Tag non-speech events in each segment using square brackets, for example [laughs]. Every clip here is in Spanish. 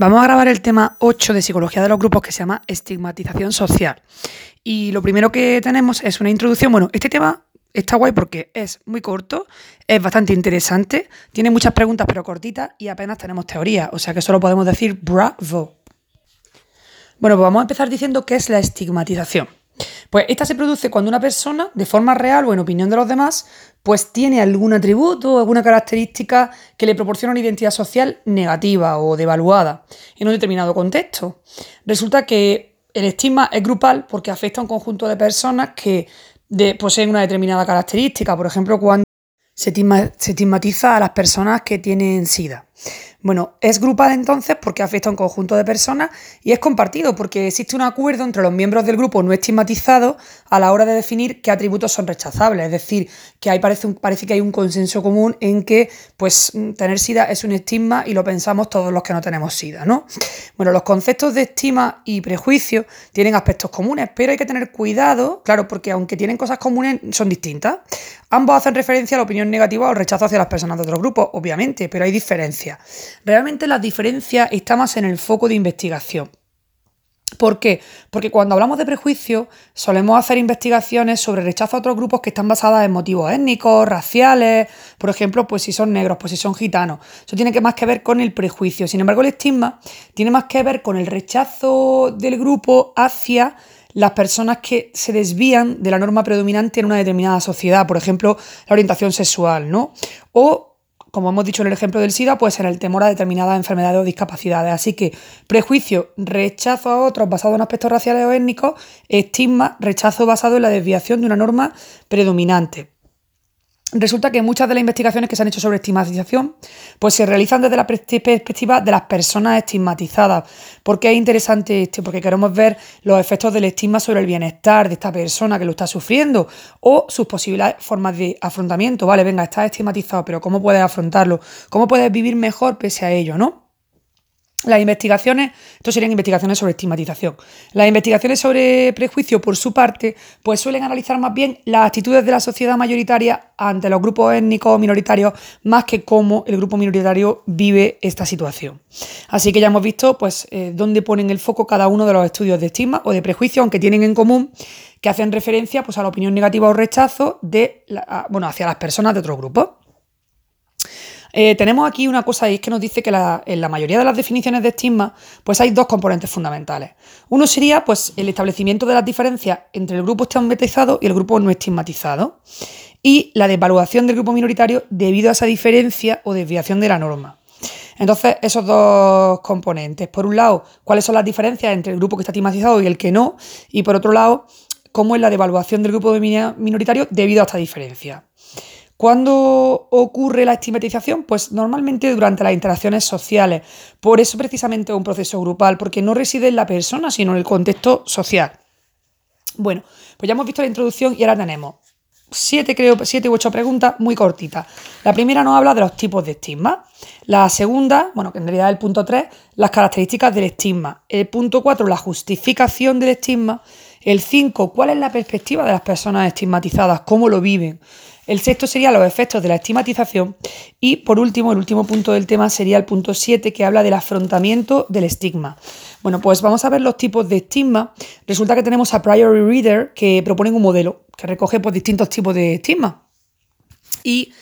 Vamos a grabar el tema 8 de psicología de los grupos que se llama estigmatización social. Y lo primero que tenemos es una introducción. Bueno, este tema está guay porque es muy corto, es bastante interesante, tiene muchas preguntas pero cortitas y apenas tenemos teoría, o sea que solo podemos decir bravo. Bueno, pues vamos a empezar diciendo qué es la estigmatización. Pues esta se produce cuando una persona, de forma real o en opinión de los demás, pues tiene algún atributo o alguna característica que le proporciona una identidad social negativa o devaluada en un determinado contexto. Resulta que el estigma es grupal porque afecta a un conjunto de personas que poseen una determinada característica. Por ejemplo, cuando se estigmatiza a las personas que tienen SIDA. Bueno, es grupal entonces porque afecta a un conjunto de personas y es compartido porque existe un acuerdo entre los miembros del grupo no estigmatizados a la hora de definir qué atributos son rechazables. Es decir, que parece, parece que hay un consenso común en que pues, tener SIDA es un estigma y lo pensamos todos los que no tenemos SIDA, ¿no? Bueno, los conceptos de estima y prejuicio tienen aspectos comunes, pero hay que tener cuidado, claro, porque aunque tienen cosas comunes, son distintas. Ambos hacen referencia a la opinión negativa o rechazo hacia las personas de otro grupo, obviamente, pero hay diferencias. Realmente la diferencia está más en el foco de investigación. ¿Por qué? Porque cuando hablamos de prejuicio solemos hacer investigaciones sobre rechazo a otros grupos que están basadas en motivos étnicos, raciales, por ejemplo, pues si son negros, pues si son gitanos. Eso tiene más que ver con el prejuicio. Sin embargo, el estigma tiene más que ver con el rechazo del grupo hacia las personas que se desvían de la norma predominante en una determinada sociedad, por ejemplo, la orientación sexual, ¿no? O como hemos dicho en el ejemplo del SIDA, puede ser el temor a determinadas enfermedades o discapacidades. Así que prejuicio, rechazo a otros basado en aspectos raciales o étnicos, estigma, rechazo basado en la desviación de una norma predominante. Resulta que muchas de las investigaciones que se han hecho sobre estigmatización pues se realizan desde la perspectiva de las personas estigmatizadas. ¿Por qué es interesante esto? Porque queremos ver los efectos del estigma sobre el bienestar de esta persona que lo está sufriendo o sus posibles formas de afrontamiento. Vale, venga, estás estigmatizado, pero ¿cómo puedes afrontarlo? ¿Cómo puedes vivir mejor pese a ello, no? Las investigaciones, esto serían investigaciones sobre estigmatización. Las investigaciones sobre prejuicio, por su parte, pues suelen analizar más bien las actitudes de la sociedad mayoritaria ante los grupos étnicos o minoritarios, más que cómo el grupo minoritario vive esta situación. Así que ya hemos visto, pues, eh, dónde ponen el foco cada uno de los estudios de estigma o de prejuicio, aunque tienen en común que hacen referencia pues, a la opinión negativa o rechazo de, bueno, hacia las personas de otro grupo. Eh, tenemos aquí una cosa y es que nos dice que en la mayoría de las definiciones de estigma pues hay dos componentes fundamentales. Uno sería pues, el establecimiento de las diferencias entre el grupo estigmatizado y el grupo no estigmatizado y la devaluación del grupo minoritario debido a esa diferencia o desviación de la norma. Entonces, esos dos componentes. Por un lado, cuáles son las diferencias entre el grupo que está estigmatizado y el que no. Y por otro lado, cómo es la devaluación del grupo minoritario debido a esta diferencia. ¿Cuándo ocurre la estigmatización? Pues normalmente durante las interacciones sociales. Por eso precisamente es un proceso grupal, porque no reside en la persona, sino en el contexto social. Bueno, pues ya hemos visto la introducción y ahora tenemos siete, creo, siete u ocho preguntas muy cortitas. La primera nos habla de los tipos de estigma. La segunda, bueno, que en realidad es el punto 3, las características del estigma. El punto 4, la justificación del estigma. El 5, cuál es la perspectiva de las personas estigmatizadas, cómo lo viven. El sexto sería los efectos de la estigmatización. Y por último, el último punto del tema sería el punto 7 que habla del afrontamiento del estigma. Bueno, pues vamos a ver los tipos de estigma. Resulta que tenemos a Priori Reader que proponen un modelo que recoge pues, distintos tipos de estigma. Y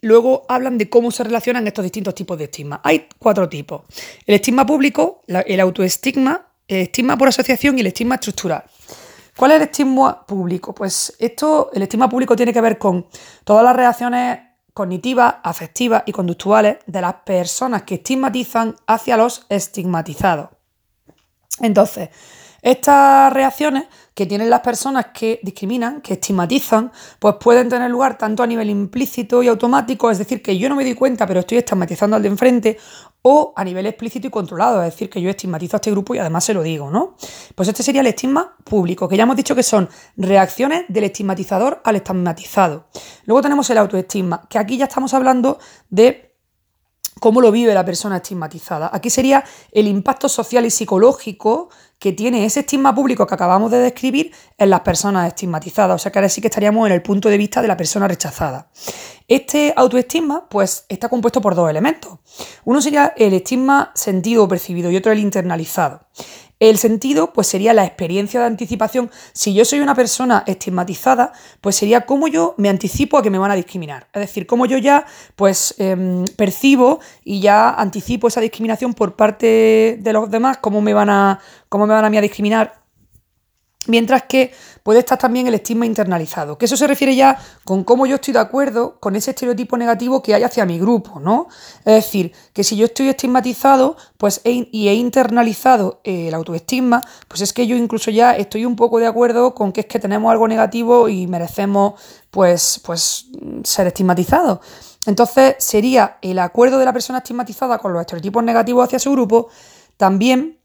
luego hablan de cómo se relacionan estos distintos tipos de estigma. Hay cuatro tipos. El estigma público, el autoestigma, el estigma por asociación y el estigma estructural. ¿Cuál es el estigma público? Pues esto, el estigma público tiene que ver con todas las reacciones cognitivas, afectivas y conductuales de las personas que estigmatizan hacia los estigmatizados. Entonces, estas reacciones que tienen las personas que discriminan, que estigmatizan, pues pueden tener lugar tanto a nivel implícito y automático, es decir, que yo no me doy cuenta, pero estoy estigmatizando al de enfrente, o a nivel explícito y controlado, es decir, que yo estigmatizo a este grupo y además se lo digo, ¿no? Pues este sería el estigma público, que ya hemos dicho que son reacciones del estigmatizador al estigmatizado. Luego tenemos el autoestigma, que aquí ya estamos hablando de cómo lo vive la persona estigmatizada. Aquí sería el impacto social y psicológico que tiene ese estigma público que acabamos de describir en las personas estigmatizadas. O sea que ahora sí que estaríamos en el punto de vista de la persona rechazada. Este autoestigma, pues, está compuesto por dos elementos. Uno sería el estigma sentido o percibido y otro el internalizado. El sentido, pues sería la experiencia de anticipación. Si yo soy una persona estigmatizada, pues sería cómo yo me anticipo a que me van a discriminar. Es decir, cómo yo ya, pues, em, percibo y ya anticipo esa discriminación por parte de los demás, cómo me van a, cómo me van a, mí a discriminar Mientras que puede estar también el estigma internalizado, que eso se refiere ya con cómo yo estoy de acuerdo con ese estereotipo negativo que hay hacia mi grupo, ¿no? Es decir, que si yo estoy estigmatizado pues y he internalizado el autoestigma, pues es que yo incluso ya estoy un poco de acuerdo con que es que tenemos algo negativo y merecemos pues, pues ser estigmatizados. Entonces sería el acuerdo de la persona estigmatizada con los estereotipos negativos hacia su grupo, también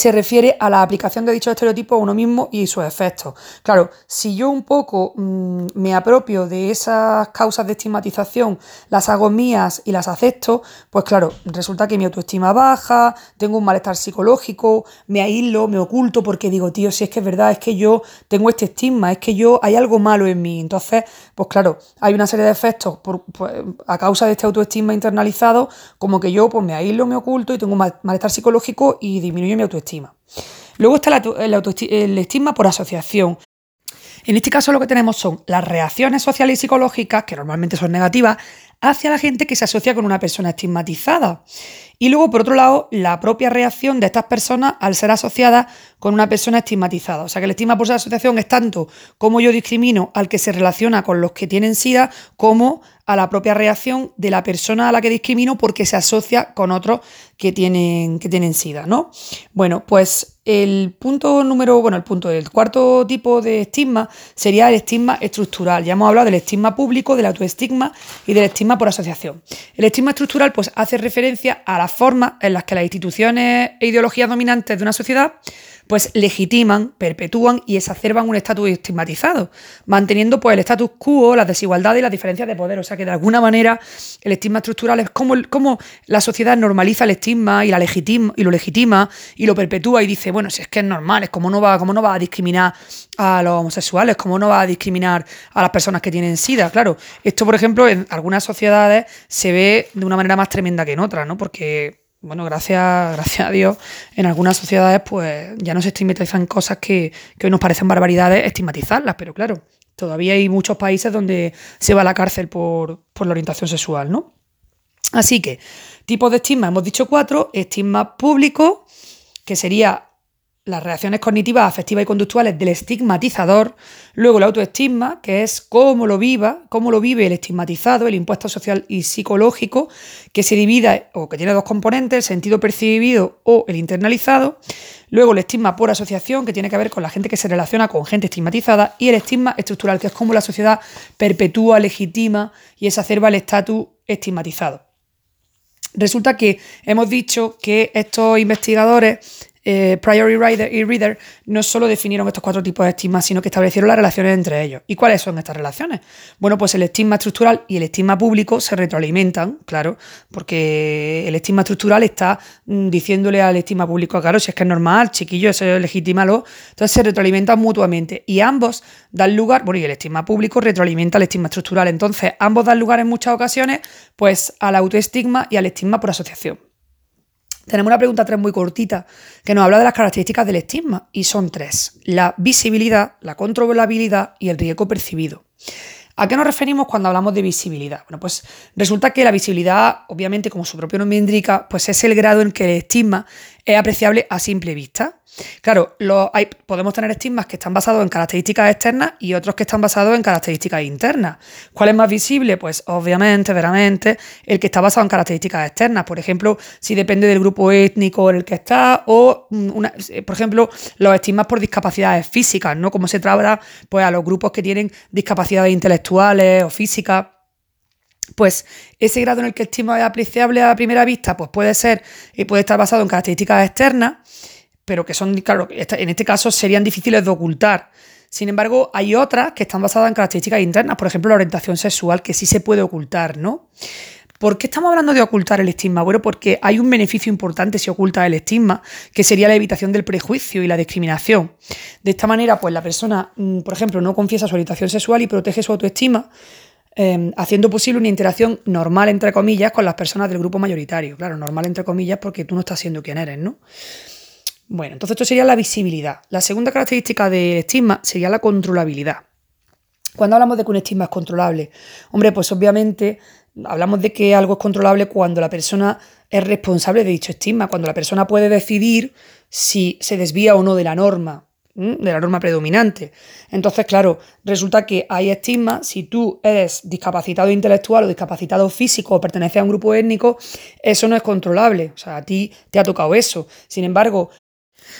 se refiere a la aplicación de dichos estereotipos a uno mismo y sus efectos. Claro, si yo un poco mm, me apropio de esas causas de estigmatización, las hago mías y las acepto, pues claro, resulta que mi autoestima baja, tengo un malestar psicológico, me aíslo, me oculto porque digo, tío, si es que es verdad, es que yo tengo este estigma, es que yo hay algo malo en mí. Entonces, pues claro, hay una serie de efectos a causa de este autoestima internalizado, como que yo pues me aíslo, me oculto y tengo un malestar psicológico y disminuye mi autoestima estima. Luego está el, estigma por asociación. En este caso lo que tenemos son las reacciones sociales y psicológicas, que normalmente son negativas, hacia la gente que se asocia con una persona estigmatizada. Y luego, por otro lado, la propia reacción de estas personas al ser asociadas con una persona estigmatizada. O sea que el estigma por asociación es tanto como yo discrimino al que se relaciona con los que tienen SIDA, como a la propia reacción de la persona a la que discrimino porque se asocia con otros que tienen, que tienen SIDA, ¿no? Bueno, pues el punto número, bueno, el punto del cuarto tipo de estigma sería el estigma estructural. Ya hemos hablado del estigma público, del autoestigma y del estigma por asociación. El estigma estructural pues hace referencia a las formas en las que las instituciones e ideologías dominantes de una sociedad pues legitiman, perpetúan y exacerban un estatus estigmatizado, manteniendo pues el status quo, las desigualdades y las diferencias de poder. O sea que de alguna manera el estigma estructural es como, como la sociedad normaliza el estigma y, la legitima, y lo legitima y lo perpetúa y dice, bueno, si es que es normal, es como no va, como no va a discriminar a los homosexuales, como no va a discriminar a las personas que tienen SIDA. Claro, esto por ejemplo en algunas sociedades se ve de una manera más tremenda que en otras, ¿no? Porque bueno, gracias, [laughs] gracias a Dios, en algunas sociedades pues ya no se estigmatizan cosas que, hoy nos parecen barbaridades estigmatizarlas, pero claro, todavía hay muchos países donde se va a la cárcel por, por la orientación sexual, ¿no? Así que, tipos de estigma, hemos dicho cuatro, estigma público, que sería las reacciones cognitivas, afectivas y conductuales del estigmatizador, luego el autoestigma, que es cómo lo viva, cómo lo vive el estigmatizado, el impuesto social y psicológico, que se divide o que tiene dos componentes, el sentido percibido o el internalizado, luego el estigma por asociación, que tiene que ver con la gente que se relaciona con gente estigmatizada, y el estigma estructural, que es cómo la sociedad perpetúa, legitima y exacerba el estatus estigmatizado. Resulta que hemos dicho que estos investigadores eh, Priority Rider y Reader no solo definieron estos cuatro tipos de estigma, sino que establecieron las relaciones entre ellos. ¿Y cuáles son estas relaciones? Bueno, pues el estigma estructural y el estigma público se retroalimentan, claro, porque el estigma estructural está mm, diciéndole al estigma público, claro, si es que es normal, chiquillo, eso es legítimalo. Entonces se retroalimentan mutuamente y ambos dan lugar, bueno, y el estigma público retroalimenta al estigma estructural. Entonces ambos dan lugar en muchas ocasiones, pues al autoestigma y al estigma por asociación. Tenemos una pregunta 3 muy cortita que nos habla de las características del estigma y son tres. La visibilidad, la controlabilidad y el riesgo percibido. ¿A qué nos referimos cuando hablamos de visibilidad? Bueno, pues resulta que la visibilidad, obviamente, como su propio nombre indica, pues es el grado en que el estigma es apreciable a simple vista. Claro, hay, podemos tener estigmas que están basados en características externas y otros que están basados en características internas. ¿Cuál es más visible? Pues obviamente, veramente, el que está basado en características externas. Por ejemplo, si depende del grupo étnico en el que está o, mm, eh, por ejemplo, los estigmas por discapacidades físicas, ¿no? Como se trata pues, a los grupos que tienen discapacidades intelectuales o físicas pues ese grado en el que el estigma es apreciable a primera vista, pues puede ser y puede estar basado en características externas pero que son, claro, en este caso serían difíciles de ocultar. Sin embargo, hay otras que están basadas en características internas, por ejemplo, la orientación sexual, que sí se puede ocultar, ¿no? ¿Por qué estamos hablando de ocultar el estigma? Bueno, porque hay un beneficio importante si oculta el estigma, que sería la evitación del prejuicio y la discriminación. De esta manera, pues la persona, mm, por ejemplo, no confiesa su orientación sexual y protege su autoestima, em, haciendo posible una interacción normal, entre comillas, con las personas del grupo mayoritario. Claro, normal, entre comillas, porque tú no estás siendo quien eres, ¿no? Bueno, entonces esto sería la visibilidad. La segunda característica del estigma sería la controlabilidad. Cuando hablamos de que un estigma es controlable, hombre, pues obviamente hablamos de que algo es controlable cuando la persona es responsable de dicho estigma, cuando la persona puede decidir si se desvía o no de la norma, de la norma predominante. Entonces, claro, resulta que hay estigma, si tú eres discapacitado intelectual o discapacitado físico o perteneces a un grupo étnico, eso no es controlable. O sea, a ti te ha tocado eso. Sin embargo,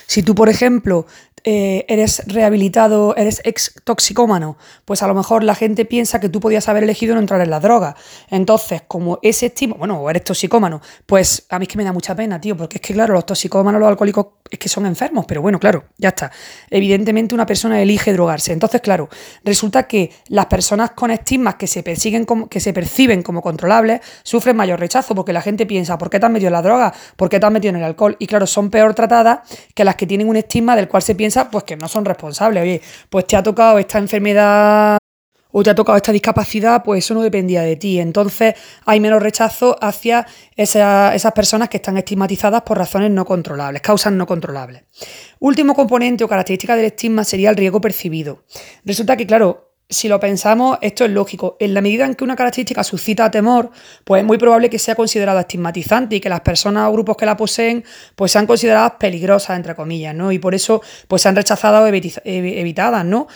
si tú, por ejemplo, eh, eres rehabilitado, eres ex toxicómano, pues a lo mejor la gente piensa que tú podías haber elegido no entrar en la droga. Entonces, como ese estímulo, bueno, o eres toxicómano, pues a mí es que me da mucha pena, tío, porque es que, claro, los toxicómanos, los alcohólicos, es que son enfermos, pero bueno, claro, ya está. Evidentemente una persona elige drogarse. Entonces, claro, resulta que las personas con estigmas que se persiguen como, que se perciben como controlables sufren mayor rechazo, porque la gente piensa, ¿por qué te has metido en la droga? ¿Por qué te has metido en el alcohol? Y claro, son peor tratadas que las que tienen un estigma del cual se piensa pues que no son responsables. Oye, pues te ha tocado esta enfermedad o te ha tocado esta discapacidad, pues eso no dependía de ti. Entonces hay menos rechazo hacia esas personas que están estigmatizadas por razones no controlables, causas no controlables. Último componente o característica del estigma sería el riesgo percibido. Resulta que, claro, si lo pensamos, esto es lógico. En la medida en que una característica suscita temor, pues es muy probable que sea considerada estigmatizante y que las personas o grupos que la poseen, pues sean consideradas peligrosas, entre comillas, ¿no? Y por eso, pues sean rechazadas o evitadas, ¿no?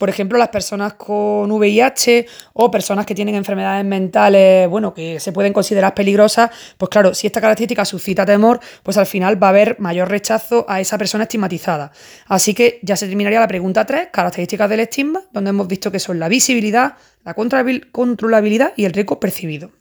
Por ejemplo, las personas con VIH o personas que tienen enfermedades mentales, bueno, que se pueden considerar peligrosas, pues claro, si esta característica suscita temor, pues al final va a haber mayor rechazo a esa persona estigmatizada. Así que ya se terminaría la pregunta 3, características del estigma, donde hemos visto que son la visibilidad, la controlabilidad y el riesgo percibido.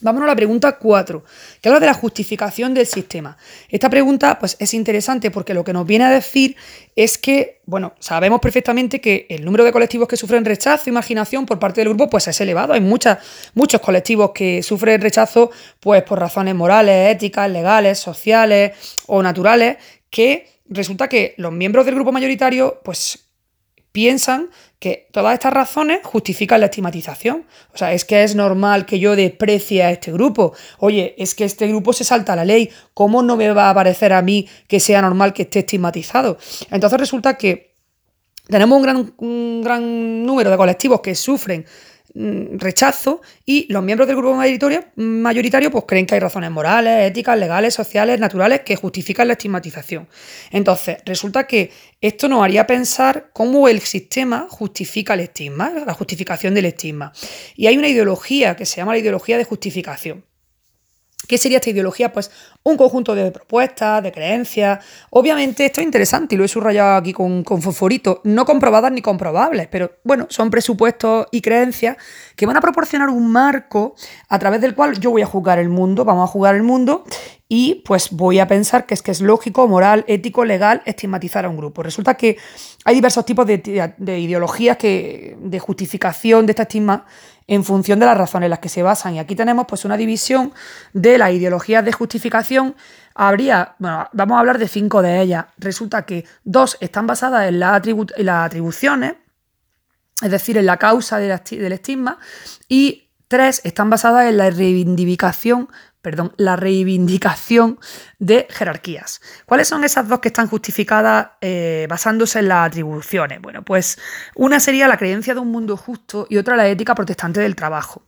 Vámonos a la pregunta 4, que habla de la justificación del sistema. Esta pregunta pues, es interesante porque lo que nos viene a decir es que, bueno, sabemos perfectamente que el número de colectivos que sufren rechazo, imaginación por parte del grupo, pues es elevado. Hay muchos colectivos que sufren rechazo pues, por razones morales, éticas, legales, sociales o naturales, que resulta que los miembros del grupo mayoritario, pues piensan que todas estas razones justifican la estigmatización. O sea, es que es normal que yo desprecie a este grupo. Oye, es que este grupo se salta la ley. ¿Cómo no me va a parecer a mí que sea normal que esté estigmatizado? Entonces resulta que tenemos un gran, un gran número de colectivos que sufren rechazo y los miembros del grupo mayoritario, mayoritario pues creen que hay razones morales, éticas, legales, sociales, naturales que justifican la estigmatización. Entonces, resulta que esto nos haría pensar cómo el sistema justifica el estigma, la justificación del estigma. Y hay una ideología que se llama la ideología de justificación. ¿Qué sería esta ideología? Pues un conjunto de propuestas, de creencias. Obviamente esto es interesante y lo he subrayado aquí con, con fosforito, no comprobadas ni comprobables, pero bueno, son presupuestos y creencias que van a proporcionar un marco a través del cual yo voy a juzgar el mundo, vamos a jugar el mundo y pues voy a pensar que es que es lógico, moral, ético, legal estigmatizar a un grupo. Resulta que hay diversos tipos de, de ideologías que, de justificación de esta estigma en función de las razones en las que se basan. Y aquí tenemos pues una división de las ideologías de justificación. Habría, bueno, vamos a hablar de cinco de ellas. Resulta que dos están basadas en, las atribuciones, es decir, en la causa del estigma, y tres están basadas en la reivindicación perdón, la reivindicación de jerarquías. ¿Cuáles son esas dos que están justificadas eh, basándose en las atribuciones? Bueno, pues una sería la creencia de un mundo justo y otra la ética protestante del trabajo.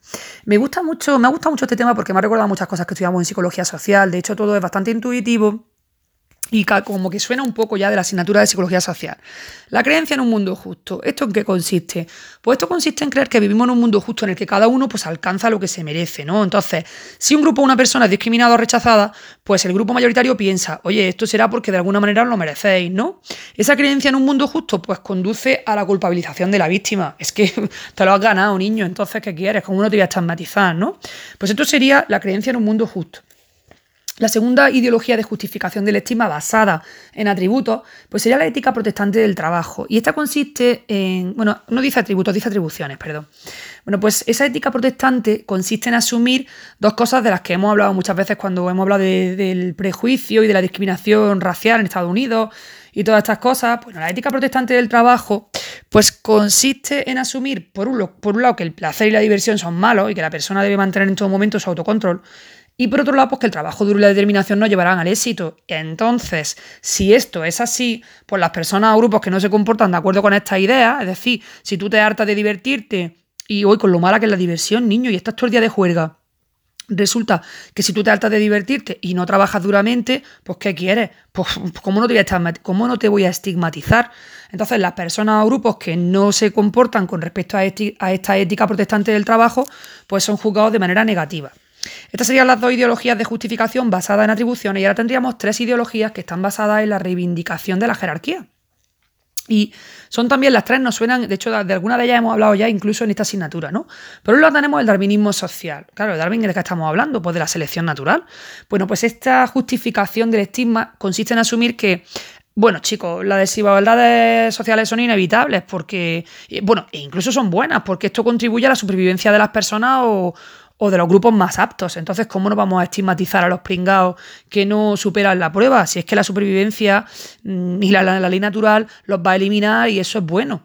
Me gusta mucho, me ha gustado mucho este tema porque me ha recordado muchas cosas que estudiamos en psicología social. De hecho, todo es bastante intuitivo y como que suena un poco ya de la asignatura de psicología social. La creencia en un mundo justo. ¿Esto en qué consiste? Pues esto consiste en creer que vivimos en un mundo justo en el que cada uno pues alcanza lo que se merece, ¿no? Entonces, si un grupo o una persona es discriminada o rechazada, pues el grupo mayoritario piensa, oye, esto será porque de alguna manera lo merecéis, ¿no? Esa creencia en un mundo justo pues conduce a la culpabilización de la víctima. Es que [laughs] te lo has ganado, niño, entonces, ¿qué quieres? ¿Cómo no te voy a estigmatizar, no? Pues esto sería la creencia en un mundo justo. La segunda ideología de justificación del estigma basada en atributos, pues sería la ética protestante del trabajo. Y esta consiste en, bueno, no dice atributos, dice atribuciones, perdón. Bueno, pues esa ética protestante consiste en asumir dos cosas de las que hemos hablado muchas veces cuando hemos hablado del prejuicio y de la discriminación racial en Estados Unidos y todas estas cosas. Bueno, la ética protestante del trabajo, pues consiste en asumir, por un, por un lado, que el placer y la diversión son malos y que la persona debe mantener en todo momento su autocontrol y por otro lado, pues que el trabajo duro y la determinación no llevarán al éxito. Entonces, si esto es así, pues las personas o grupos que no se comportan de acuerdo con esta idea, es decir, si tú te hartas de divertirte y hoy con lo mala que es la diversión, niño, y estás todo el día de juerga, Resulta que si tú te hartas de divertirte y no trabajas duramente, pues ¿qué quieres? Pues ¿cómo no te voy a, cómo no te voy a estigmatizar? Entonces las personas o grupos que no se comportan con respecto a esta ética protestante del trabajo, pues son juzgados de manera negativa. Estas serían las dos ideologías de justificación basadas en atribuciones y ahora tendríamos tres ideologías que están basadas en la reivindicación de la jerarquía. Y son también las tres, nos suenan, de hecho, de alguna de ellas hemos hablado ya incluso en esta asignatura, ¿no? Por un lado tenemos el darwinismo social. Claro, el Darwin de que estamos hablando, pues de la selección natural. Bueno, pues esta justificación del estigma consiste en asumir que bueno, chicos, las desigualdades sociales son inevitables porque, bueno, e incluso son buenas porque esto contribuye a la supervivencia de las personas o, o de los grupos más aptos. Entonces, ¿cómo no vamos a estigmatizar a los pringados que no superan la prueba? Si es que la supervivencia mm, y la, la, ley natural los va a eliminar y eso es bueno.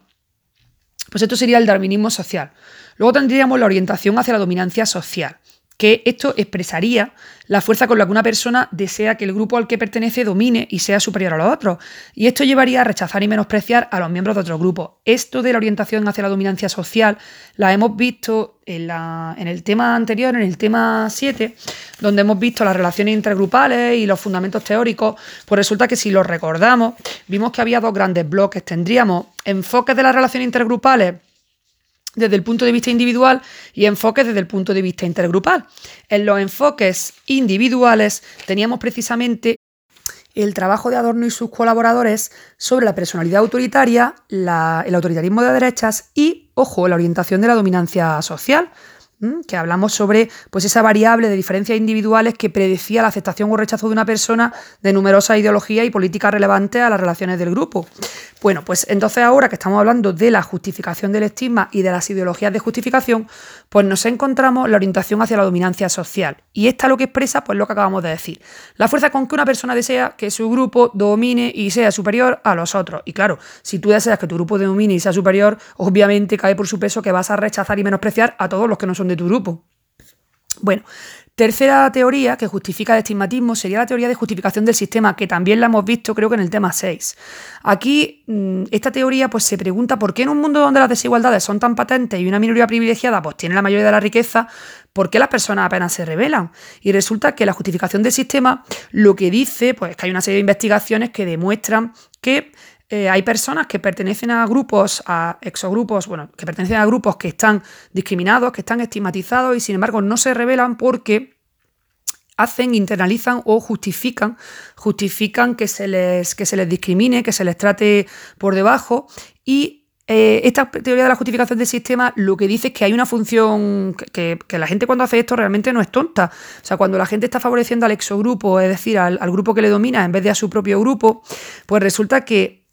Pues esto sería el darwinismo social. Luego tendríamos la orientación hacia la dominancia social que esto expresaría la fuerza con la que una persona desea que el grupo al que pertenece domine y sea superior a los otros. Y esto llevaría a rechazar y menospreciar a los miembros de otro grupo. Esto de la orientación hacia la dominancia social la hemos visto en, en el tema anterior, en el tema 7, donde hemos visto las relaciones intergrupales y los fundamentos teóricos. Pues resulta que si los recordamos, vimos que había dos grandes bloques. Tendríamos enfoques de las relaciones intergrupales desde el punto de vista individual y enfoques desde el punto de vista intergrupal. En los enfoques individuales teníamos precisamente el trabajo de Adorno y sus colaboradores sobre la personalidad autoritaria, el autoritarismo de derechas y, ojo, la orientación de la dominancia social que hablamos sobre pues, esa variable de diferencias individuales que predecía la aceptación o rechazo de una persona de numerosas ideologías y políticas relevantes a las relaciones del grupo. Bueno, pues entonces ahora que estamos hablando de la justificación del estigma y de las ideologías de justificación, pues nos encontramos la orientación hacia la dominancia social. Y esta lo que expresa, pues lo que acabamos de decir. La fuerza con que una persona desea que su grupo domine y sea superior a los otros. Y claro, si tú deseas que tu grupo domine y sea superior, obviamente cae por su peso que vas a rechazar y menospreciar a todos los que no de tu grupo. Bueno, tercera teoría que justifica el estigmatismo sería la teoría de justificación del sistema, que también la hemos visto creo que en el tema 6. Aquí mm, esta teoría pues se pregunta por qué en un mundo donde las desigualdades son tan patentes y una minoría privilegiada pues tiene la mayoría de la riqueza, ¿por qué las personas apenas se rebelan? Y resulta que la justificación del sistema lo que dice pues que hay una serie de investigaciones que demuestran que eh, hay personas que pertenecen a grupos, a exogrupos, bueno, que pertenecen a grupos que están discriminados, que están estigmatizados y sin embargo no se revelan porque hacen, internalizan o justifican, justifican que se les, que se les discrimine, que se les trate por debajo y eh, esta teoría de la justificación del sistema lo que dice es que hay una función que, la gente cuando hace esto realmente no es tonta. O sea, cuando la gente está favoreciendo al exogrupo, es decir, al, al grupo que le domina en vez de a su propio grupo, pues resulta que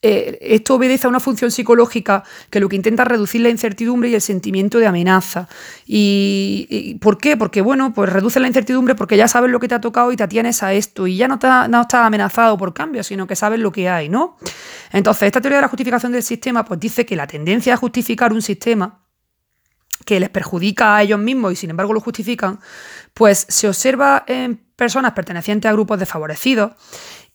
eh, esto obedece a una función psicológica que lo que intenta es reducir la incertidumbre y el sentimiento de amenaza. ¿Y, por qué? Porque, bueno, pues reduce la incertidumbre porque ya sabes lo que te ha tocado y te atienes a esto y ya no, no estás amenazado por cambio, sino que sabes lo que hay, ¿no? Entonces, esta teoría de la justificación del sistema pues dice que la tendencia a justificar un sistema que les perjudica a ellos mismos y sin embargo lo justifican, pues se observa en personas pertenecientes a grupos desfavorecidos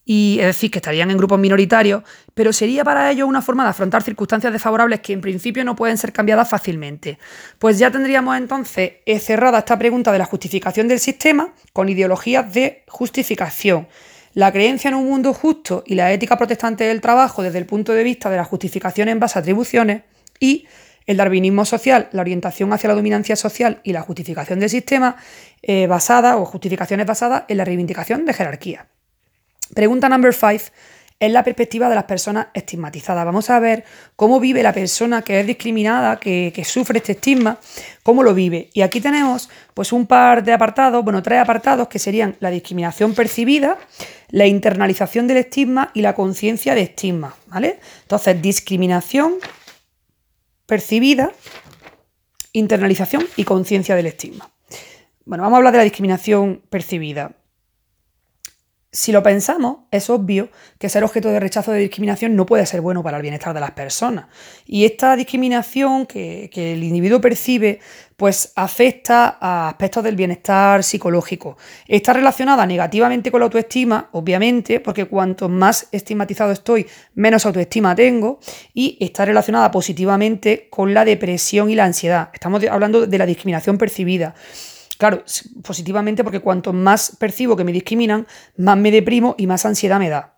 y es decir, que estarían en grupos minoritarios, pero sería para ellos una forma de afrontar circunstancias desfavorables que en principio no pueden ser cambiadas fácilmente. Pues ya tendríamos entonces eh, cerrada esta pregunta de la justificación del sistema con ideologías de justificación. La creencia en un mundo justo y la ética protestante del trabajo desde el punto de vista de la justificación en base a atribuciones y el darwinismo social, la orientación hacia la dominancia social y la justificación del sistema eh, basada o justificaciones basadas en la reivindicación de jerarquía. Pregunta number 5. es la perspectiva de las personas estigmatizadas. Vamos a ver cómo vive la persona que es discriminada, que, sufre este estigma, cómo lo vive. Y aquí tenemos pues un par de apartados, bueno, tres apartados que serían la discriminación percibida, la internalización del estigma y la conciencia de estigma, ¿vale? Entonces, discriminación percibida, internalización y conciencia del estigma. Bueno, vamos a hablar de la discriminación percibida. Si lo pensamos, es obvio que ser objeto de rechazo de discriminación no puede ser bueno para el bienestar de las personas. Y esta discriminación que, el individuo percibe, pues afecta a aspectos del bienestar psicológico. Está relacionada negativamente con la autoestima, obviamente, porque cuanto más estigmatizado estoy, menos autoestima tengo. Y está relacionada positivamente con la depresión y la ansiedad. Estamos hablando de la discriminación percibida. Claro, positivamente porque cuanto más percibo que me discriminan, más me deprimo y más ansiedad me da.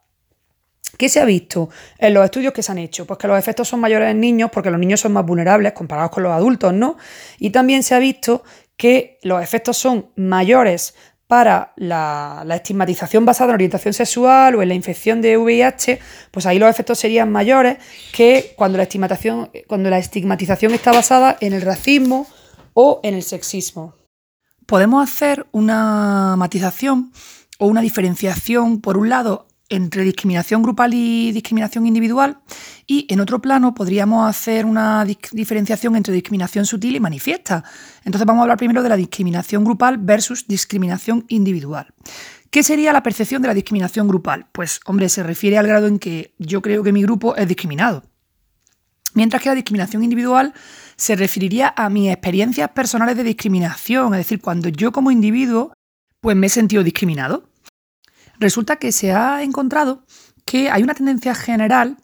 ¿Qué se ha visto en los estudios que se han hecho? Pues que los efectos son mayores en niños porque los niños son más vulnerables comparados con los adultos, ¿no? Y también se ha visto que los efectos son mayores para la, estigmatización basada en orientación sexual o en la infección de VIH, pues ahí los efectos serían mayores que cuando la estigmatización, cuando la estigmatización está basada en el racismo o en el sexismo podemos hacer una matización o una diferenciación, por un lado, entre discriminación grupal y discriminación individual, y en otro plano podríamos hacer una diferenciación entre discriminación sutil y manifiesta. Entonces vamos a hablar primero de la discriminación grupal versus discriminación individual. ¿Qué sería la percepción de la discriminación grupal? Pues, hombre, se refiere al grado en que yo creo que mi grupo es discriminado. Mientras que la discriminación individual se referiría a mis experiencias personales de discriminación, es decir, cuando yo como individuo pues me he sentido discriminado. Resulta que se ha encontrado que hay una tendencia general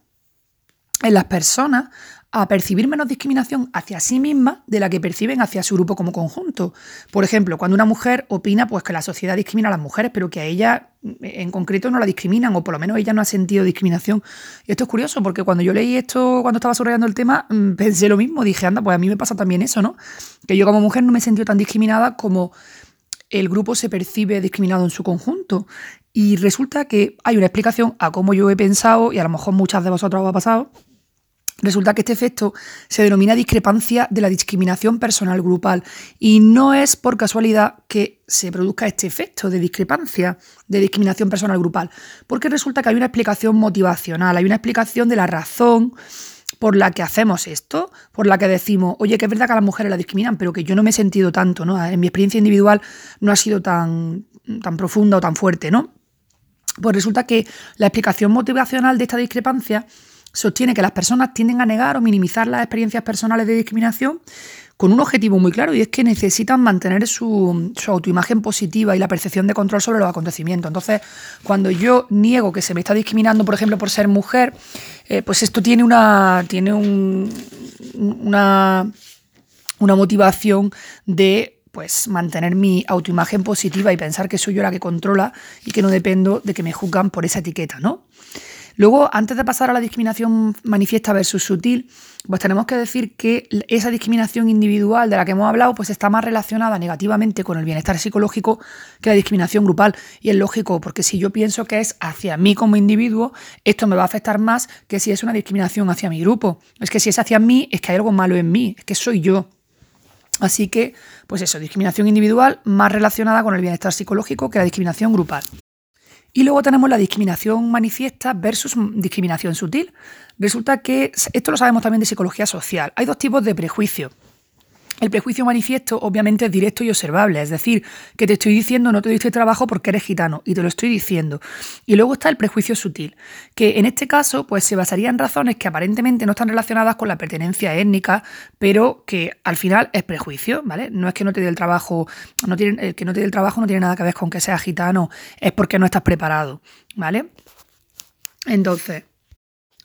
en las personas a percibir menos discriminación hacia sí misma de la que perciben hacia su grupo como conjunto. Por ejemplo, cuando una mujer opina pues, que la sociedad discrimina a las mujeres, pero que a ella en concreto no la discriminan, o por lo menos ella no ha sentido discriminación. Y esto es curioso, porque cuando yo leí esto, cuando estaba subrayando el tema, mm, [laughs] pensé lo mismo. Dije, anda, pues a mí me pasa también eso, ¿no? Que yo como mujer no me he sentido tan discriminada como el grupo se percibe discriminado en su conjunto. Y resulta que hay una explicación a cómo yo he pensado, y a lo mejor muchas de vosotros os ha pasado, Resulta que este efecto se denomina discrepancia de la discriminación personal grupal y no es por casualidad que se produzca este efecto de discrepancia de discriminación personal grupal, porque resulta que hay una explicación motivacional, hay una explicación de la razón por la que hacemos esto, por la que decimos, oye, que es verdad que a las mujeres la discriminan, pero que yo no me he sentido tanto, ¿no? En mi experiencia individual no ha sido tan, tan profunda o tan fuerte, ¿no? Pues resulta que la explicación motivacional de esta discrepancia sostiene que las personas tienden a negar o minimizar las experiencias personales de discriminación con un objetivo muy claro y es que necesitan mantener su, autoimagen positiva y la percepción de control sobre los acontecimientos. Entonces, cuando yo niego que se me está discriminando, por ejemplo, por ser mujer, eh, pues esto tiene una, tiene una, una motivación de pues mantener mi autoimagen positiva y pensar que soy yo la que controla y que no dependo de que me juzgan por esa etiqueta, ¿no? Luego, antes de pasar a la discriminación manifiesta versus sutil, pues tenemos que decir que esa discriminación individual de la que hemos hablado, pues está más relacionada negativamente con el bienestar psicológico que la discriminación grupal. Y es lógico, porque si yo pienso que es hacia mí como individuo, esto me va a afectar más que si es una discriminación hacia mi grupo. Es que si es hacia mí, es que hay algo malo en mí, es que soy yo. Así que, pues eso, discriminación individual más relacionada con el bienestar psicológico que la discriminación grupal. Y luego tenemos la discriminación manifiesta versus discriminación sutil. Resulta que esto lo sabemos también de psicología social. Hay dos tipos de prejuicio. El prejuicio manifiesto obviamente es directo y observable, es decir, que te estoy diciendo no te diste trabajo porque eres gitano y te lo estoy diciendo. Y luego está el prejuicio sutil, que en este caso pues se basaría en razones que aparentemente no están relacionadas con la pertenencia étnica, pero que al final es prejuicio, ¿vale? No es que no te dé el trabajo, no tiene, el que no te dé el trabajo no tiene nada que ver con que seas gitano, es porque no estás preparado, ¿vale? Entonces,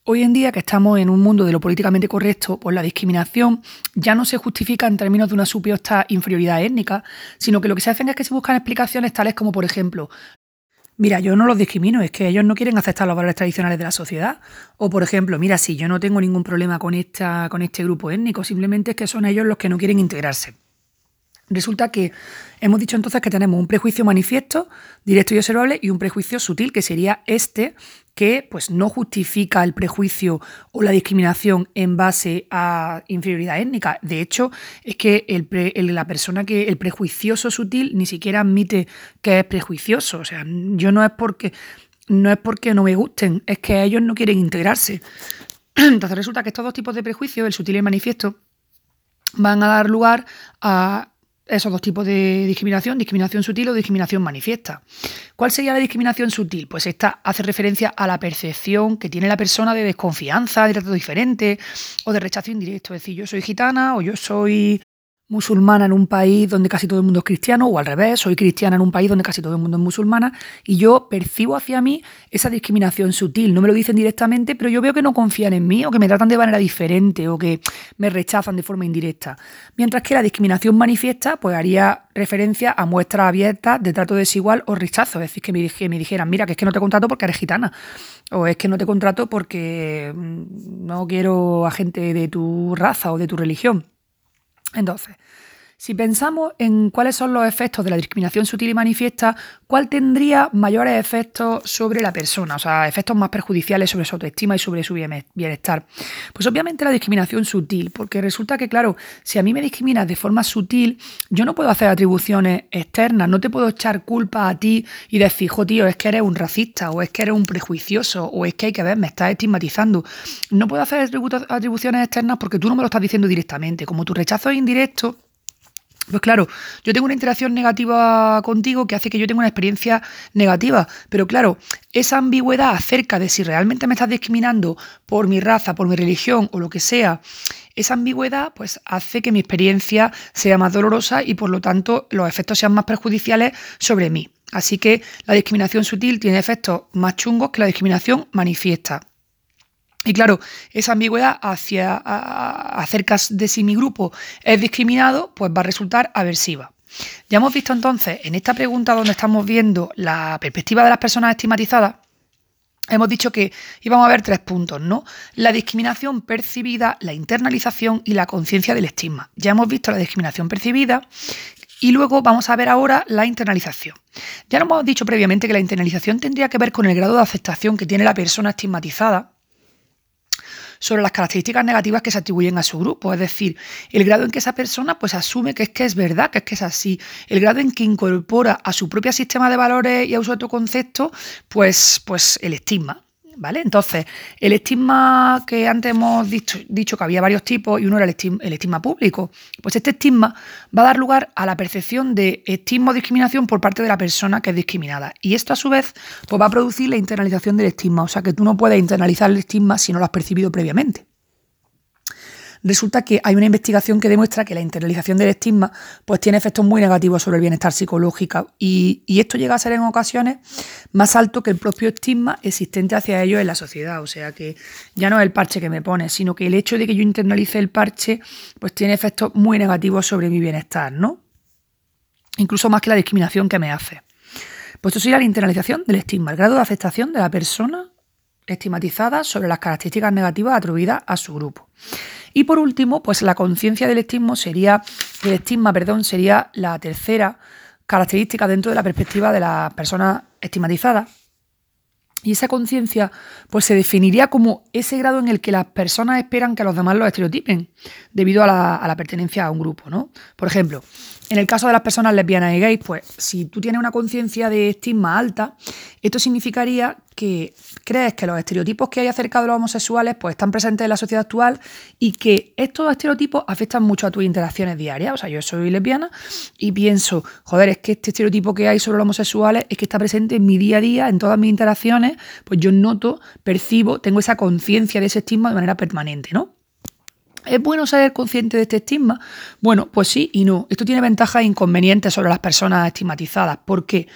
Hoy en día que estamos en un mundo de lo políticamente correcto, pues la discriminación ya no se justifica en términos de una supuesta inferioridad étnica, sino que lo que se hacen es que se buscan explicaciones tales como, por ejemplo, mira, yo no los discrimino, es que ellos no quieren aceptar los valores tradicionales de la sociedad. O, por ejemplo, mira, si yo no tengo ningún problema con, esta, con este grupo étnico, simplemente es que son ellos los que no quieren integrarse. Resulta que hemos dicho entonces que tenemos un prejuicio manifiesto, directo y observable, y un prejuicio sutil, que sería este, que pues, no justifica el prejuicio o la discriminación en base a inferioridad étnica. De hecho, es que el la persona que, el prejuicioso sutil, ni siquiera admite que es prejuicioso. O sea, yo no es porque no es porque no me gusten, es que ellos no quieren integrarse. [clears throat] Entonces resulta que estos dos tipos de prejuicios, el sutil y el manifiesto, van a dar lugar a esos dos tipos de discriminación, discriminación sutil o discriminación manifiesta. ¿Cuál sería la discriminación sutil? Pues esta hace referencia a la percepción que tiene la persona de desconfianza, de trato diferente o de rechazo indirecto. Es decir, yo soy gitana o yo soy musulmana en un país donde casi todo el mundo es cristiano, o al revés, soy cristiana en un país donde casi todo el mundo es musulmana, y yo percibo hacia mí esa discriminación sutil. No me lo dicen directamente, pero yo veo que no confían en mí, o que me tratan de manera diferente, o que me rechazan de forma indirecta. Mientras que la discriminación manifiesta, pues haría referencia a muestras abiertas de trato desigual o rechazo. Es decir, que me, dijeran, mira, que es que no te contrato porque eres gitana, o es que no te contrato porque mm, no quiero a gente de tu raza o de tu religión. Entonces, si pensamos en cuáles son los efectos de la discriminación sutil y manifiesta, ¿cuál tendría mayores efectos sobre la persona? O sea, efectos más perjudiciales sobre su autoestima y sobre su bienestar. Pues obviamente la discriminación sutil, porque resulta que, claro, si a mí me discriminas de forma sutil, yo no puedo hacer atribuciones externas, no te puedo echar culpa a ti y decir, jo, tío, es que eres un racista, o es que eres un prejuicioso, o es que hay que ver, me estás estigmatizando. No puedo hacer atribuciones externas porque tú no me lo estás diciendo directamente. Como tu rechazo es indirecto, pues claro, yo tengo una interacción negativa contigo que hace que yo tenga una experiencia negativa, pero claro, esa ambigüedad acerca de si realmente me estás discriminando por mi raza, por mi religión o lo que sea, esa ambigüedad pues hace que mi experiencia sea más dolorosa y por lo tanto los efectos sean más perjudiciales sobre mí. Así que la discriminación sutil tiene efectos más chungos que la discriminación manifiesta. Y claro, esa ambigüedad hacia acerca de si mi grupo es discriminado, pues va a resultar aversiva. Ya hemos visto entonces en esta pregunta donde estamos viendo la perspectiva de las personas estigmatizadas, hemos dicho que íbamos a ver tres puntos, ¿no? La discriminación percibida, la internalización y la conciencia del estigma. Ya hemos visto la discriminación percibida y luego vamos a ver ahora la internalización. Ya nos hemos dicho previamente que la internalización tendría que ver con el grado de aceptación que tiene la persona estigmatizada sobre las características negativas que se atribuyen a su grupo, es decir, el grado en que esa persona pues asume que es que es verdad, que es que es así, el grado en que incorpora a su propio sistema de valores y a su autoconcepto pues, pues el estigma. ¿Vale? Entonces, el estigma que antes hemos dicho, dicho, que había varios tipos y uno era el estigma, público, pues este estigma va a dar lugar a la percepción de estigma o discriminación por parte de la persona que es discriminada. Y esto a su vez pues va a producir la internalización del estigma, o sea que tú no puedes internalizar el estigma si no lo has percibido previamente resulta que hay una investigación que demuestra que la internalización del estigma pues, tiene efectos muy negativos sobre el bienestar psicológico y, esto llega a ser en ocasiones más alto que el propio estigma existente hacia ellos en la sociedad. O sea que ya no es el parche que me pone, sino que el hecho de que yo internalice el parche pues tiene efectos muy negativos sobre mi bienestar, ¿no? Incluso más que la discriminación que me hace. Pues esto sería la internalización del estigma, el grado de aceptación de la persona estigmatizada sobre las características negativas atribuidas a su grupo. Y por último, pues la conciencia del estigma sería, estigma, perdón, sería la tercera característica dentro de la perspectiva de la persona estigmatizada. Y esa conciencia pues se definiría como ese grado en el que las personas esperan que los demás los estereotipen debido a la, a la pertenencia a un grupo, ¿no? Por ejemplo, en el caso de las personas lesbianas y gays, pues si tú tienes una conciencia de estigma alta, esto significaría que crees que los estereotipos que hay acerca de los homosexuales pues están presentes en la sociedad actual y que estos estereotipos afectan mucho a tus interacciones diarias. O sea, yo soy lesbiana y pienso, joder, es que este estereotipo que hay sobre los homosexuales es que está presente en mi día a día, en todas mis interacciones, pues yo noto, percibo, tengo esa conciencia de ese estigma de manera permanente, ¿no? ¿Es bueno ser consciente de este estigma? Bueno, pues sí y no. Esto tiene ventajas e inconvenientes sobre las personas estigmatizadas. ¿Por qué?